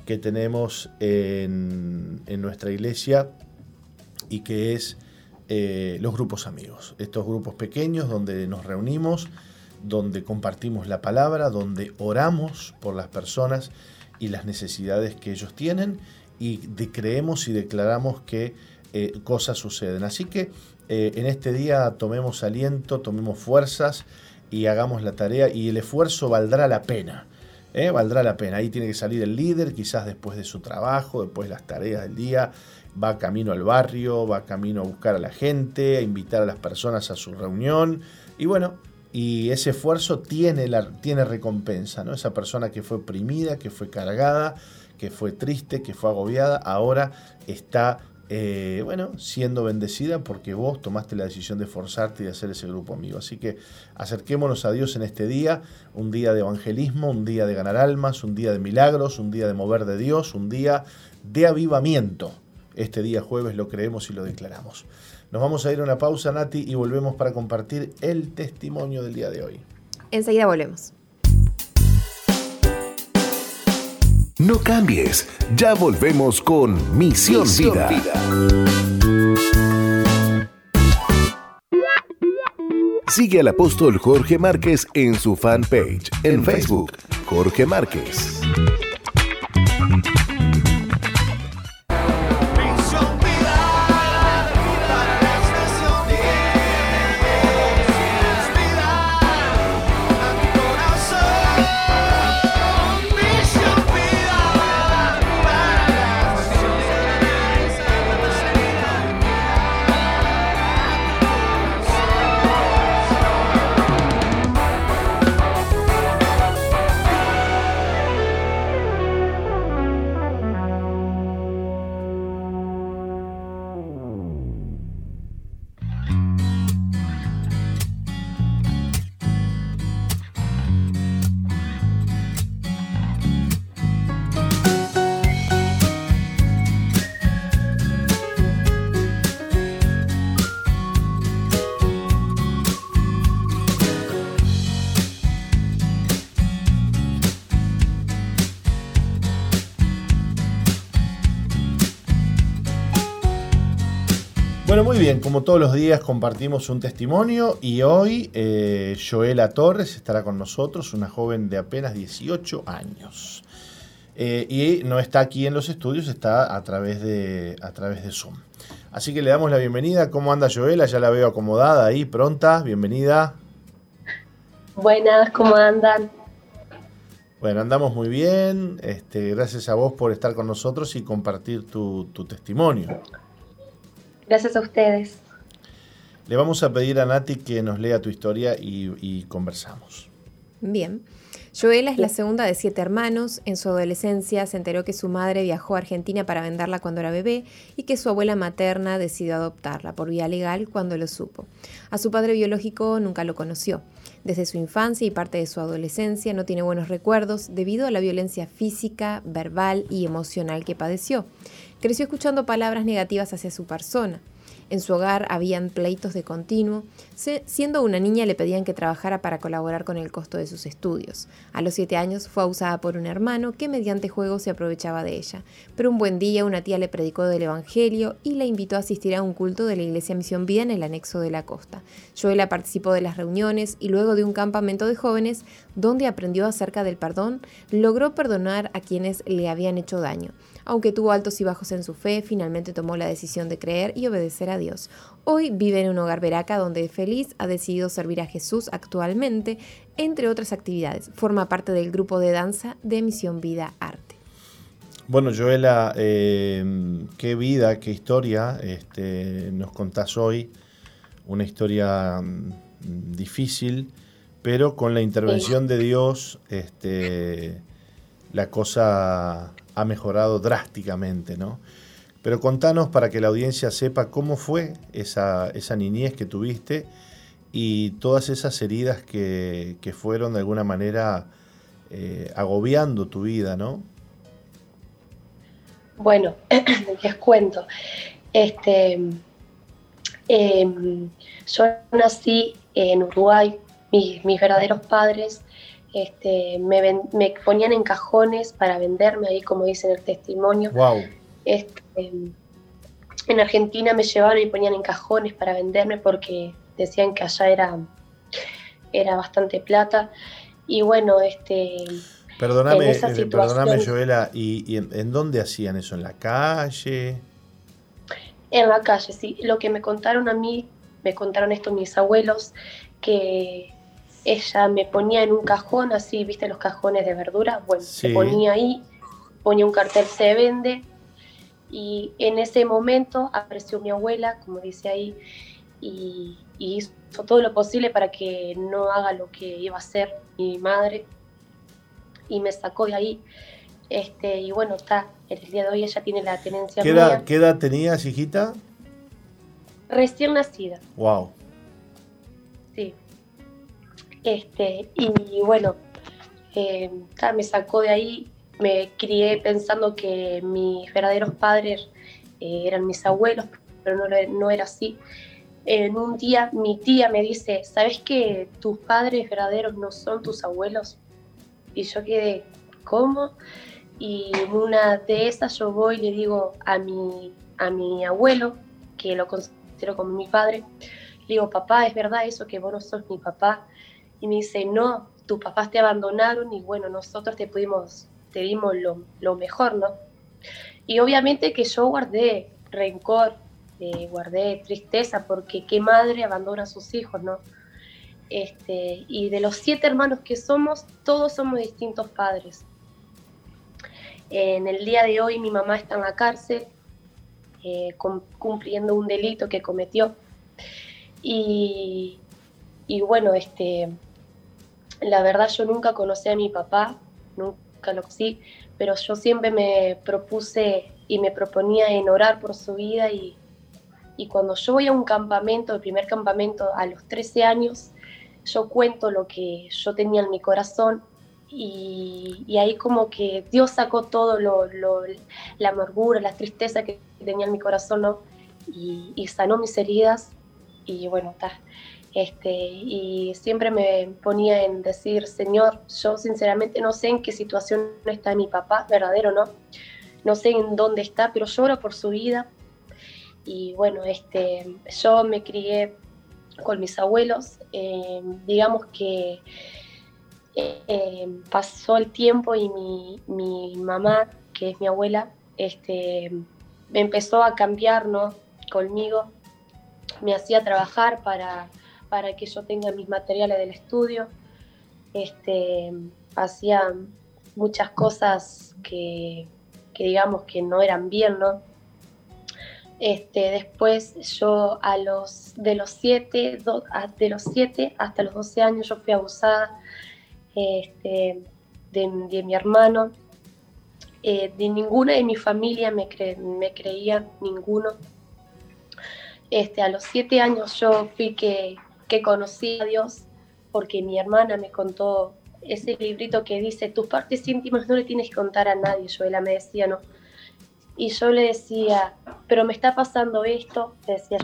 que tenemos en, en nuestra iglesia y que es eh, los grupos amigos. Estos grupos pequeños donde nos reunimos, donde compartimos la palabra, donde oramos por las personas y las necesidades que ellos tienen y creemos y declaramos que eh, cosas suceden. Así que eh, en este día tomemos aliento, tomemos fuerzas y hagamos la tarea y el esfuerzo valdrá la pena. ¿eh? Valdrá la pena. Ahí tiene que salir el líder, quizás después de su trabajo, después de las tareas del día, va camino al barrio, va camino a buscar a la gente, a invitar a las personas a su reunión. Y bueno, y ese esfuerzo tiene, la, tiene recompensa, ¿no? Esa persona que fue oprimida, que fue cargada, que fue triste, que fue agobiada, ahora está, eh, bueno, siendo bendecida porque vos tomaste la decisión de esforzarte y de hacer ese grupo amigo. Así que acerquémonos a Dios en este día, un día de evangelismo, un día de ganar almas, un día de milagros, un día de mover de Dios, un día de avivamiento. Este día jueves lo creemos y lo declaramos. Nos vamos a ir a una pausa, Nati, y volvemos para compartir el testimonio del día de hoy. Enseguida volvemos. No cambies, ya volvemos con Misión, Misión Vida. Sigue al apóstol Jorge Márquez en su fanpage en Facebook, Jorge Márquez. Como todos los días compartimos un testimonio y hoy eh, Joela Torres estará con nosotros, una joven de apenas 18 años. Eh, y no está aquí en los estudios, está a través, de, a través de Zoom. Así que le damos la bienvenida. ¿Cómo anda Joela? Ya la veo acomodada ahí, pronta. Bienvenida. Buenas, ¿cómo andan? Bueno, andamos muy bien. Este, gracias a vos por estar con nosotros y compartir tu, tu testimonio. Gracias a ustedes. Le vamos a pedir a Nati que nos lea tu historia y, conversamos. Bien. Joela es la segunda de siete hermanos. En su adolescencia se enteró que su madre viajó a Argentina para venderla cuando era bebé y que su abuela materna decidió adoptarla por vía legal cuando lo supo. A su padre biológico nunca lo conoció. Desde su infancia y parte de su adolescencia no tiene buenos recuerdos debido a la violencia física, verbal y emocional que padeció. Creció escuchando palabras negativas hacia su persona. En su hogar habían pleitos de continuo. Siendo una niña le pedían que trabajara para colaborar con el costo de sus estudios. A los siete años fue abusada por un hermano que mediante juegos se aprovechaba de ella. Pero un buen día una tía le predicó del Evangelio y la invitó a asistir a un culto de la Iglesia Misión Vida en el anexo de la costa. Joela participó de las reuniones y luego de un campamento de jóvenes donde aprendió acerca del perdón, logró perdonar a quienes le habían hecho daño. Aunque tuvo altos y bajos en su fe, finalmente tomó la decisión de creer y obedecer a Dios. Hoy vive en un hogar veraca donde feliz ha decidido servir a Jesús actualmente, entre otras actividades. Forma parte del grupo de danza de Misión Vida Arte. Bueno, Joela, eh, qué vida, qué historia este, nos contás hoy. Una historia mm, difícil, pero con la intervención de Dios, este, la cosa ha mejorado drásticamente, ¿no? Pero contanos para que la audiencia sepa cómo fue esa, esa niñez que tuviste y todas esas heridas que, que fueron de alguna manera eh, agobiando tu vida, ¿no? Bueno, les cuento. Este, em, yo nací en Uruguay. Mis, mis verdaderos padres este, me, ven- me ponían en cajones para venderme, ahí como dice en el testimonio. Wow. Este, en Argentina me llevaban y ponían en cajones para venderme porque decían que allá era, era bastante plata. Y bueno, este, Perdóname, eh, perdóname Joela, ¿y, y en, en dónde hacían eso? ¿En la calle? En la calle, sí. Lo que me contaron a mí, me contaron esto mis abuelos, que ella me ponía en un cajón, así, viste los cajones de verduras, bueno, Sí. se ponía ahí, ponía un cartel se vende, y en ese momento apareció mi abuela, como dice ahí, y, y hizo todo lo posible para que no haga lo que iba a hacer mi madre, y me sacó de ahí. Este, y bueno, está, el día de hoy ella tiene la tenencia ¿Qué mía. edad, qué edad tenías, hijita? Recién nacida, Wow. Este, y bueno, eh, me sacó de ahí, me crié pensando que mis verdaderos padres eh, eran mis abuelos, pero no, lo- no era así. En un día mi tía me dice, ¿sabes que tus padres verdaderos no son tus abuelos? Y yo quedé, ¿cómo? Y una de esas yo voy y le digo a mi, a mi abuelo, que lo considero como mi padre, le digo, papá, ¿es verdad eso que vos no sos mi papá? Y me dice, no, tus papás te abandonaron y bueno, nosotros te pudimos, te dimos lo, lo mejor, ¿no? Y obviamente que yo guardé rencor, eh, guardé tristeza, porque qué madre abandona a sus hijos, ¿no? Este, y de los siete hermanos que somos, todos somos distintos padres. En el día de hoy mi mamá está en la cárcel, eh, cum- cumpliendo un delito que cometió. Y, y bueno, este, la verdad yo nunca conocí a mi papá, nunca lo conocí, pero yo siempre me propuse y me proponía en orar por su vida y, y cuando yo voy a un campamento, el primer campamento a los 13 años, yo cuento lo que yo tenía en mi corazón y, ahí como que Dios sacó todo lo, la amargura, la tristeza que tenía en mi corazón. Y, y sanó mis heridas y bueno, está. Este, y siempre me ponía en decir, Señor, yo sinceramente no sé en qué situación está mi papá, verdadero, ¿no? No sé en dónde está, pero lloro por su vida. Y bueno, este, yo me crié con mis abuelos, eh, digamos que eh, pasó el tiempo y mi, mi mamá, que es mi abuela, este, empezó a cambiar. Conmigo, me hacía trabajar para, para que yo tenga mis materiales del estudio, este, hacía muchas cosas que, digamos que no eran bien, ¿no? Este, después yo a los de los 7 de los siete hasta los 12 años yo fui abusada este, de, mi hermano. Eh, de ninguna de mi familia me, cre- me creía, ninguno. Este, a los siete años yo fui que, que conocí a Dios porque mi hermana me contó ese librito que dice, tus partes íntimas no le tienes que contar a nadie, Joela me decía, no. Y yo le decía, pero me está pasando esto, decía.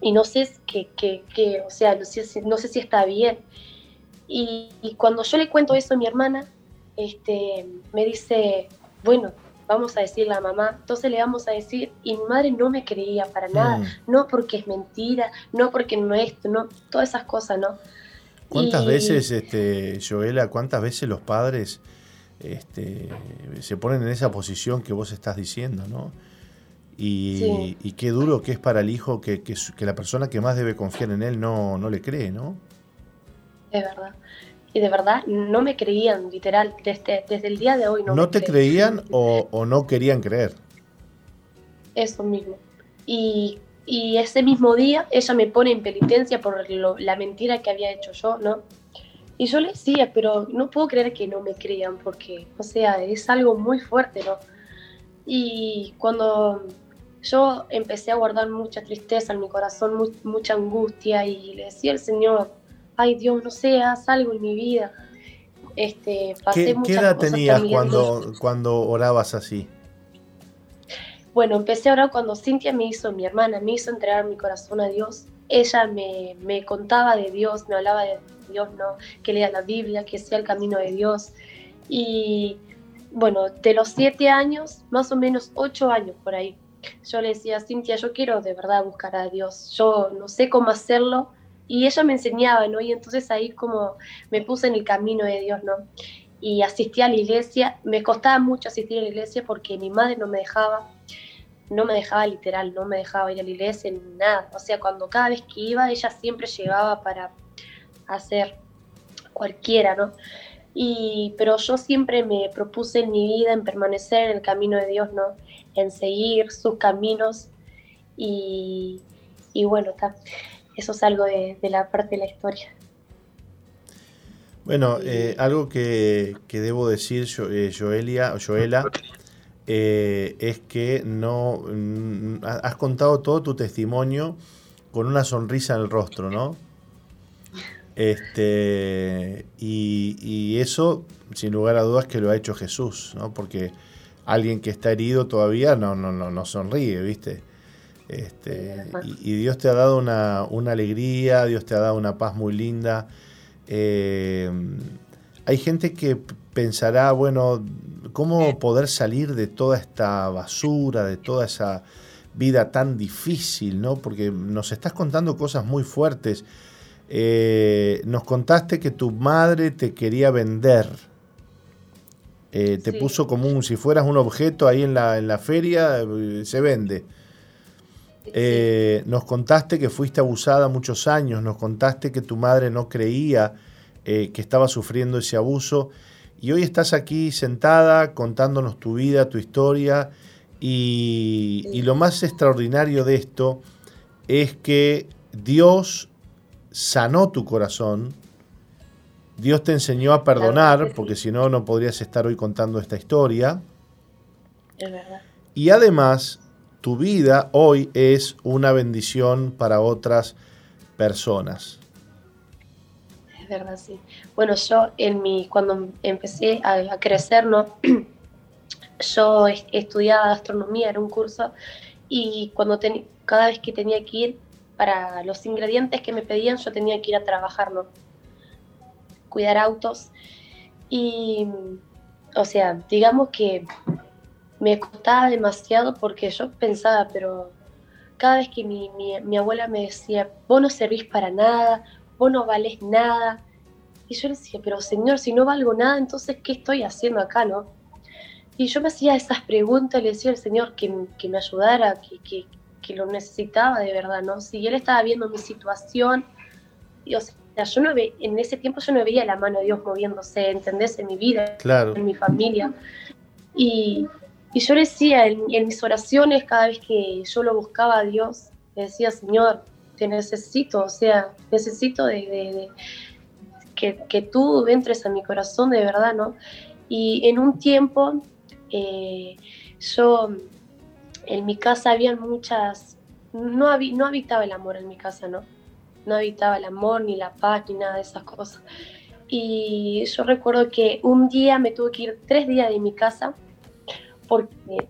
Y no sé qué, qué, qué, o sea, no sé, si- no sé si está bien. Y, y cuando yo le cuento eso a mi hermana, este, me dice, bueno, vamos a decirle a mamá, entonces le vamos a decir, y mi madre no me creía para nada, Mm. no porque es mentira, no porque no es esto, no, todas esas cosas, ¿no? ¿Cuántas Y- veces, este, Joela, cuántas veces los padres este, se ponen en esa posición que vos estás diciendo, ¿no? Y, Sí. y qué duro que es para el hijo que, que que la persona que más debe confiar en él no, no le cree, ¿no? Es verdad. Y de verdad no me creían, literal, desde, desde el día de hoy no, ¿No, me te creían o, o no querían creer? Eso mismo. Y, y ese mismo día ella me pone en penitencia por lo- la mentira que había hecho yo, ¿no? Y yo le decía, pero no puedo creer que no me crean porque, o sea, es algo muy fuerte, ¿no? Y cuando yo empecé a guardar mucha tristeza en mi corazón, mu- mucha angustia y le decía al Señor, ay Dios, no sé, haz algo en mi vida. Este, pasé ¿Qué, qué muchas edad cosas tenías cuando, cuando orabas así? Bueno, empecé a orar cuando Cintia me hizo, mi hermana, me hizo entregar mi corazón a Dios. Ella me, me contaba de Dios, me hablaba de Dios, ¿no? Que lea la Biblia, que sea el camino de Dios. Y bueno, de los siete años, más o menos ocho años por ahí, yo le decía, Cintia, yo quiero de verdad buscar a Dios. Yo no sé cómo hacerlo. Y ella me enseñaba, ¿no? Y entonces ahí como me puse en el camino de Dios, ¿no? Y asistí a la iglesia. Me costaba mucho asistir a la iglesia porque mi madre no me dejaba no me dejaba literal, no me dejaba ir a la iglesia ni nada. O sea, cuando cada vez que iba, ella siempre llegaba para hacer cualquiera, ¿no? Y, pero yo siempre me propuse en mi vida en permanecer en el camino de Dios, ¿no? En seguir sus caminos y, y bueno, está. Eso es algo de, la parte de la historia. Bueno, eh, algo que, que debo decir, Jo- eh, Joelia, Joela, eh, es que no mm, ha- has contado todo tu testimonio con una sonrisa en el rostro, ¿no? Este, y, y eso, sin lugar a dudas, que lo ha hecho Jesús, ¿no? Porque alguien que está herido todavía no, no, no, no sonríe, ¿viste? Este, y, y Dios te ha dado una, una alegría, Dios te ha dado una paz muy linda. Eh, hay gente que pensará, bueno, ¿cómo poder salir de toda esta basura, de toda esa vida tan difícil, ¿no? Porque nos estás contando cosas muy fuertes. Eh, nos contaste que tu madre te quería vender. Eh, te Sí. puso como un, si fueras un objeto ahí en la, en la feria, se vende. Eh, nos contaste que fuiste abusada muchos años, nos contaste que tu madre no creía eh, que estaba sufriendo ese abuso y hoy estás aquí sentada contándonos tu vida, tu historia y, y lo más extraordinario de esto es que Dios sanó tu corazón, Dios te enseñó a perdonar, porque si no, no podrías estar hoy contando esta historia. Es verdad. Y además, tu vida hoy es una bendición para otras personas. Es verdad, sí. Bueno, yo en mi, cuando empecé a, crecer, ¿no? yo es- estudiaba gastronomía, era un curso, y cuando teni- cada vez que tenía que ir para los ingredientes que me pedían, yo tenía que ir a trabajar, ¿no? Cuidar autos. Y, o sea, digamos que me costaba demasiado porque yo pensaba, pero cada vez que mi, mi- mi abuela me decía, vos no servís para nada, vos no valés nada. Y yo le decía, pero señor, si no valgo nada, entonces, ¿qué estoy haciendo acá, no? Y yo me hacía esas preguntas, le decía al señor que, que me ayudara, que, que- que lo necesitaba de verdad, ¿no? Si él estaba viendo mi situación, y, o sea, yo no ve, en ese tiempo yo no veía la mano de Dios moviéndose, ¿entendés? En mi vida, Claro. en mi familia. Y, y yo decía en, mis oraciones, cada vez que yo lo buscaba a Dios, decía, Señor, te necesito, o sea, necesito que, que tú entres a mi corazón de verdad, ¿no? Y en un tiempo, eh, yo, en mi casa habían muchas, no, no habitaba el amor en mi casa, ¿no? No habitaba el amor, ni la paz, ni nada de esas cosas. Y yo recuerdo que un día me tuve que ir tres días de mi casa porque,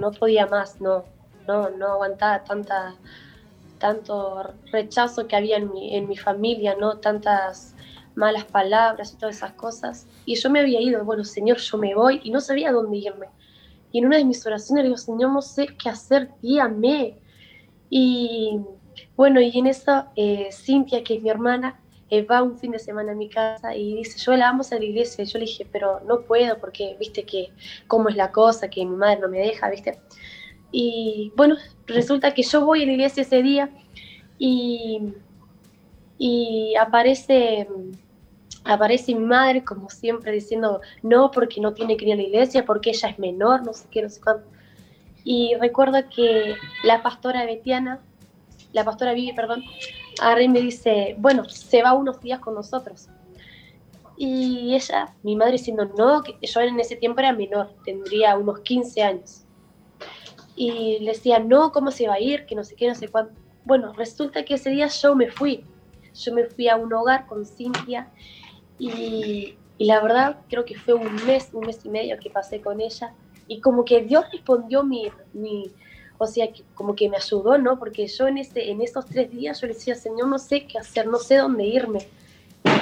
no, podía más, no, no, no aguantaba tanta, tanto rechazo que había en mi, en mi familia, ¿no? Tantas malas palabras y todas esas cosas. Y yo me había ido, bueno, Señor, yo me voy y no sabía dónde irme. Y en una de mis oraciones le digo, Señor, no sé qué hacer, guíame. Y bueno, y en eso eh, Cintia, que es mi hermana, va un fin de semana a mi casa y dice, yo la vamos a la iglesia. Yo le dije, pero no puedo porque, viste, que cómo es la cosa, que mi madre no me deja, viste. Y bueno, resulta que yo voy a la iglesia ese día y, y aparece, aparece mi madre, como siempre, diciendo, no, porque no tiene que ir a la iglesia, porque ella es menor, no sé qué, no sé cuánto. Y recuerdo que la pastora Betiana, la pastora Vivi, perdón, agarra y me dice, bueno, se va unos días con nosotros. Y ella, mi madre diciendo, no, que yo en ese tiempo era menor, tendría unos 15 años. Y le decía, no, ¿cómo se va a ir? Que no sé qué, no sé cuánto. Bueno, resulta que ese día yo me fui. Yo me fui a un hogar con Cintia y, y la verdad creo que fue un mes, un mes y medio que pasé con ella. Y como que Dios respondió mi, mi o sea, que como que me ayudó, ¿no? Porque yo en, ese, en esos tres días yo le decía, Señor, no sé qué hacer, no sé dónde irme.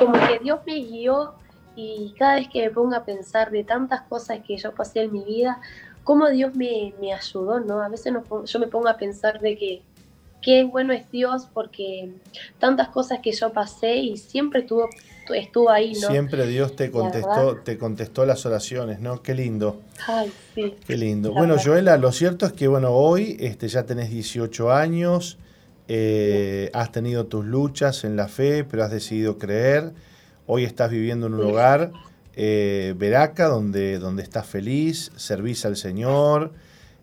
Como que Dios me guió y cada vez que me pongo a pensar de tantas cosas que yo pasé en mi vida, cómo Dios me, me ayudó, ¿no? A veces no yo me pongo a pensar de que qué bueno es Dios porque tantas cosas que yo pasé y siempre estuvo, estuvo ahí, ¿no? Siempre Dios te contestó, te contestó las oraciones, ¿no? Qué lindo. Ay, sí. Qué lindo. La Bueno, verdad. Joela, lo cierto es que bueno, hoy este, ya tenés 18 años, eh, has tenido tus luchas en la fe, pero has decidido creer. Hoy estás viviendo en un Sí. hogar, eh, Veraca, donde, donde estás feliz, servís al Señor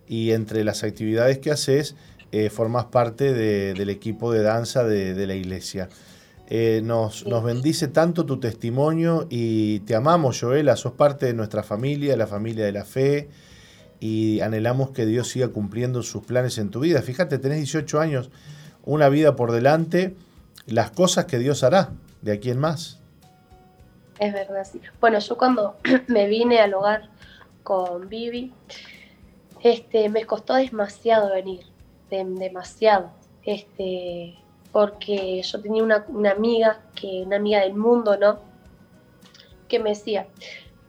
y entre las actividades que haces, eh, formás parte de- del equipo de danza de, de la iglesia. Eh, nos, nos bendice tanto tu testimonio y te amamos, Joela, sos parte de nuestra familia, de la familia de la fe y anhelamos que Dios siga cumpliendo sus planes en tu vida. Fíjate, tenés 18 años, una vida por delante, las cosas que Dios hará de aquí en más. Es verdad, sí. Bueno, yo cuando me vine al hogar con Vivi, este, me costó demasiado venir, dem- demasiado, este, porque yo tenía una, una amiga, que, una amiga del mundo, ¿no? Que me decía,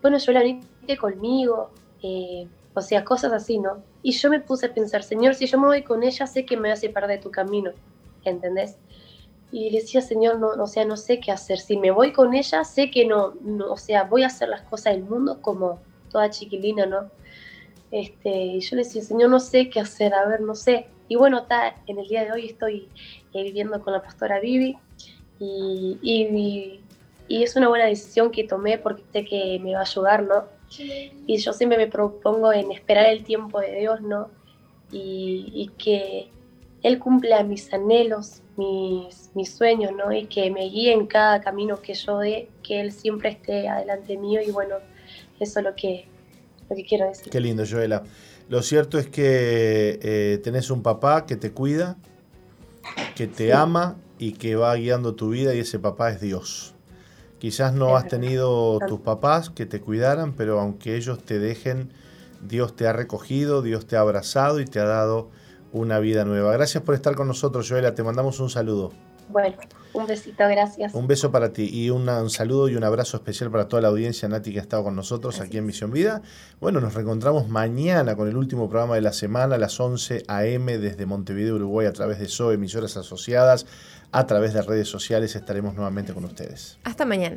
bueno, yo la veniste conmigo, eh, o sea, cosas así, ¿no? Y yo me puse a pensar, Señor, si yo me voy con ella, sé que me hace perder tu camino, ¿entendés? Y decía, Señor, no, o sea, no sé qué hacer. Si me voy con ella, sé que no, no, o sea, voy a hacer las cosas del mundo como toda chiquilina, ¿no? Este, y yo le decía, Señor, no sé qué hacer, a ver, no sé. Y bueno, está, en el día de hoy estoy eh, viviendo con la pastora Vivi y, y, y es una buena decisión que tomé porque sé que me va a ayudar, ¿no? Y yo siempre me propongo en esperar el tiempo de Dios, ¿no? Y, y que Él cumpla mis anhelos, mis, mis sueños, ¿no? Y que me guíe en cada camino que yo dé, que Él siempre esté adelante mío y bueno, eso es lo que, lo que quiero decir. Qué lindo, Joela. Lo cierto es que eh, tenés un papá que te cuida, que te Sí. ama y que va guiando tu vida y ese papá es Dios. Quizás no has tenido tus papás que te cuidaran, pero aunque ellos te dejen, Dios te ha recogido, Dios te ha abrazado y te ha dado una vida nueva. Gracias por estar con nosotros, Joela. Te mandamos un saludo. Bueno, un besito, gracias. Un beso para ti y una- un saludo y un abrazo especial para toda la audiencia, Nati, que ha estado con nosotros aquí en Misión Vida. Bueno, nos reencontramos mañana con el último programa de la semana a las 11 a.m. desde Montevideo, Uruguay, a través de SOE, emisoras asociadas, a través de redes sociales. Estaremos nuevamente con ustedes. Hasta mañana.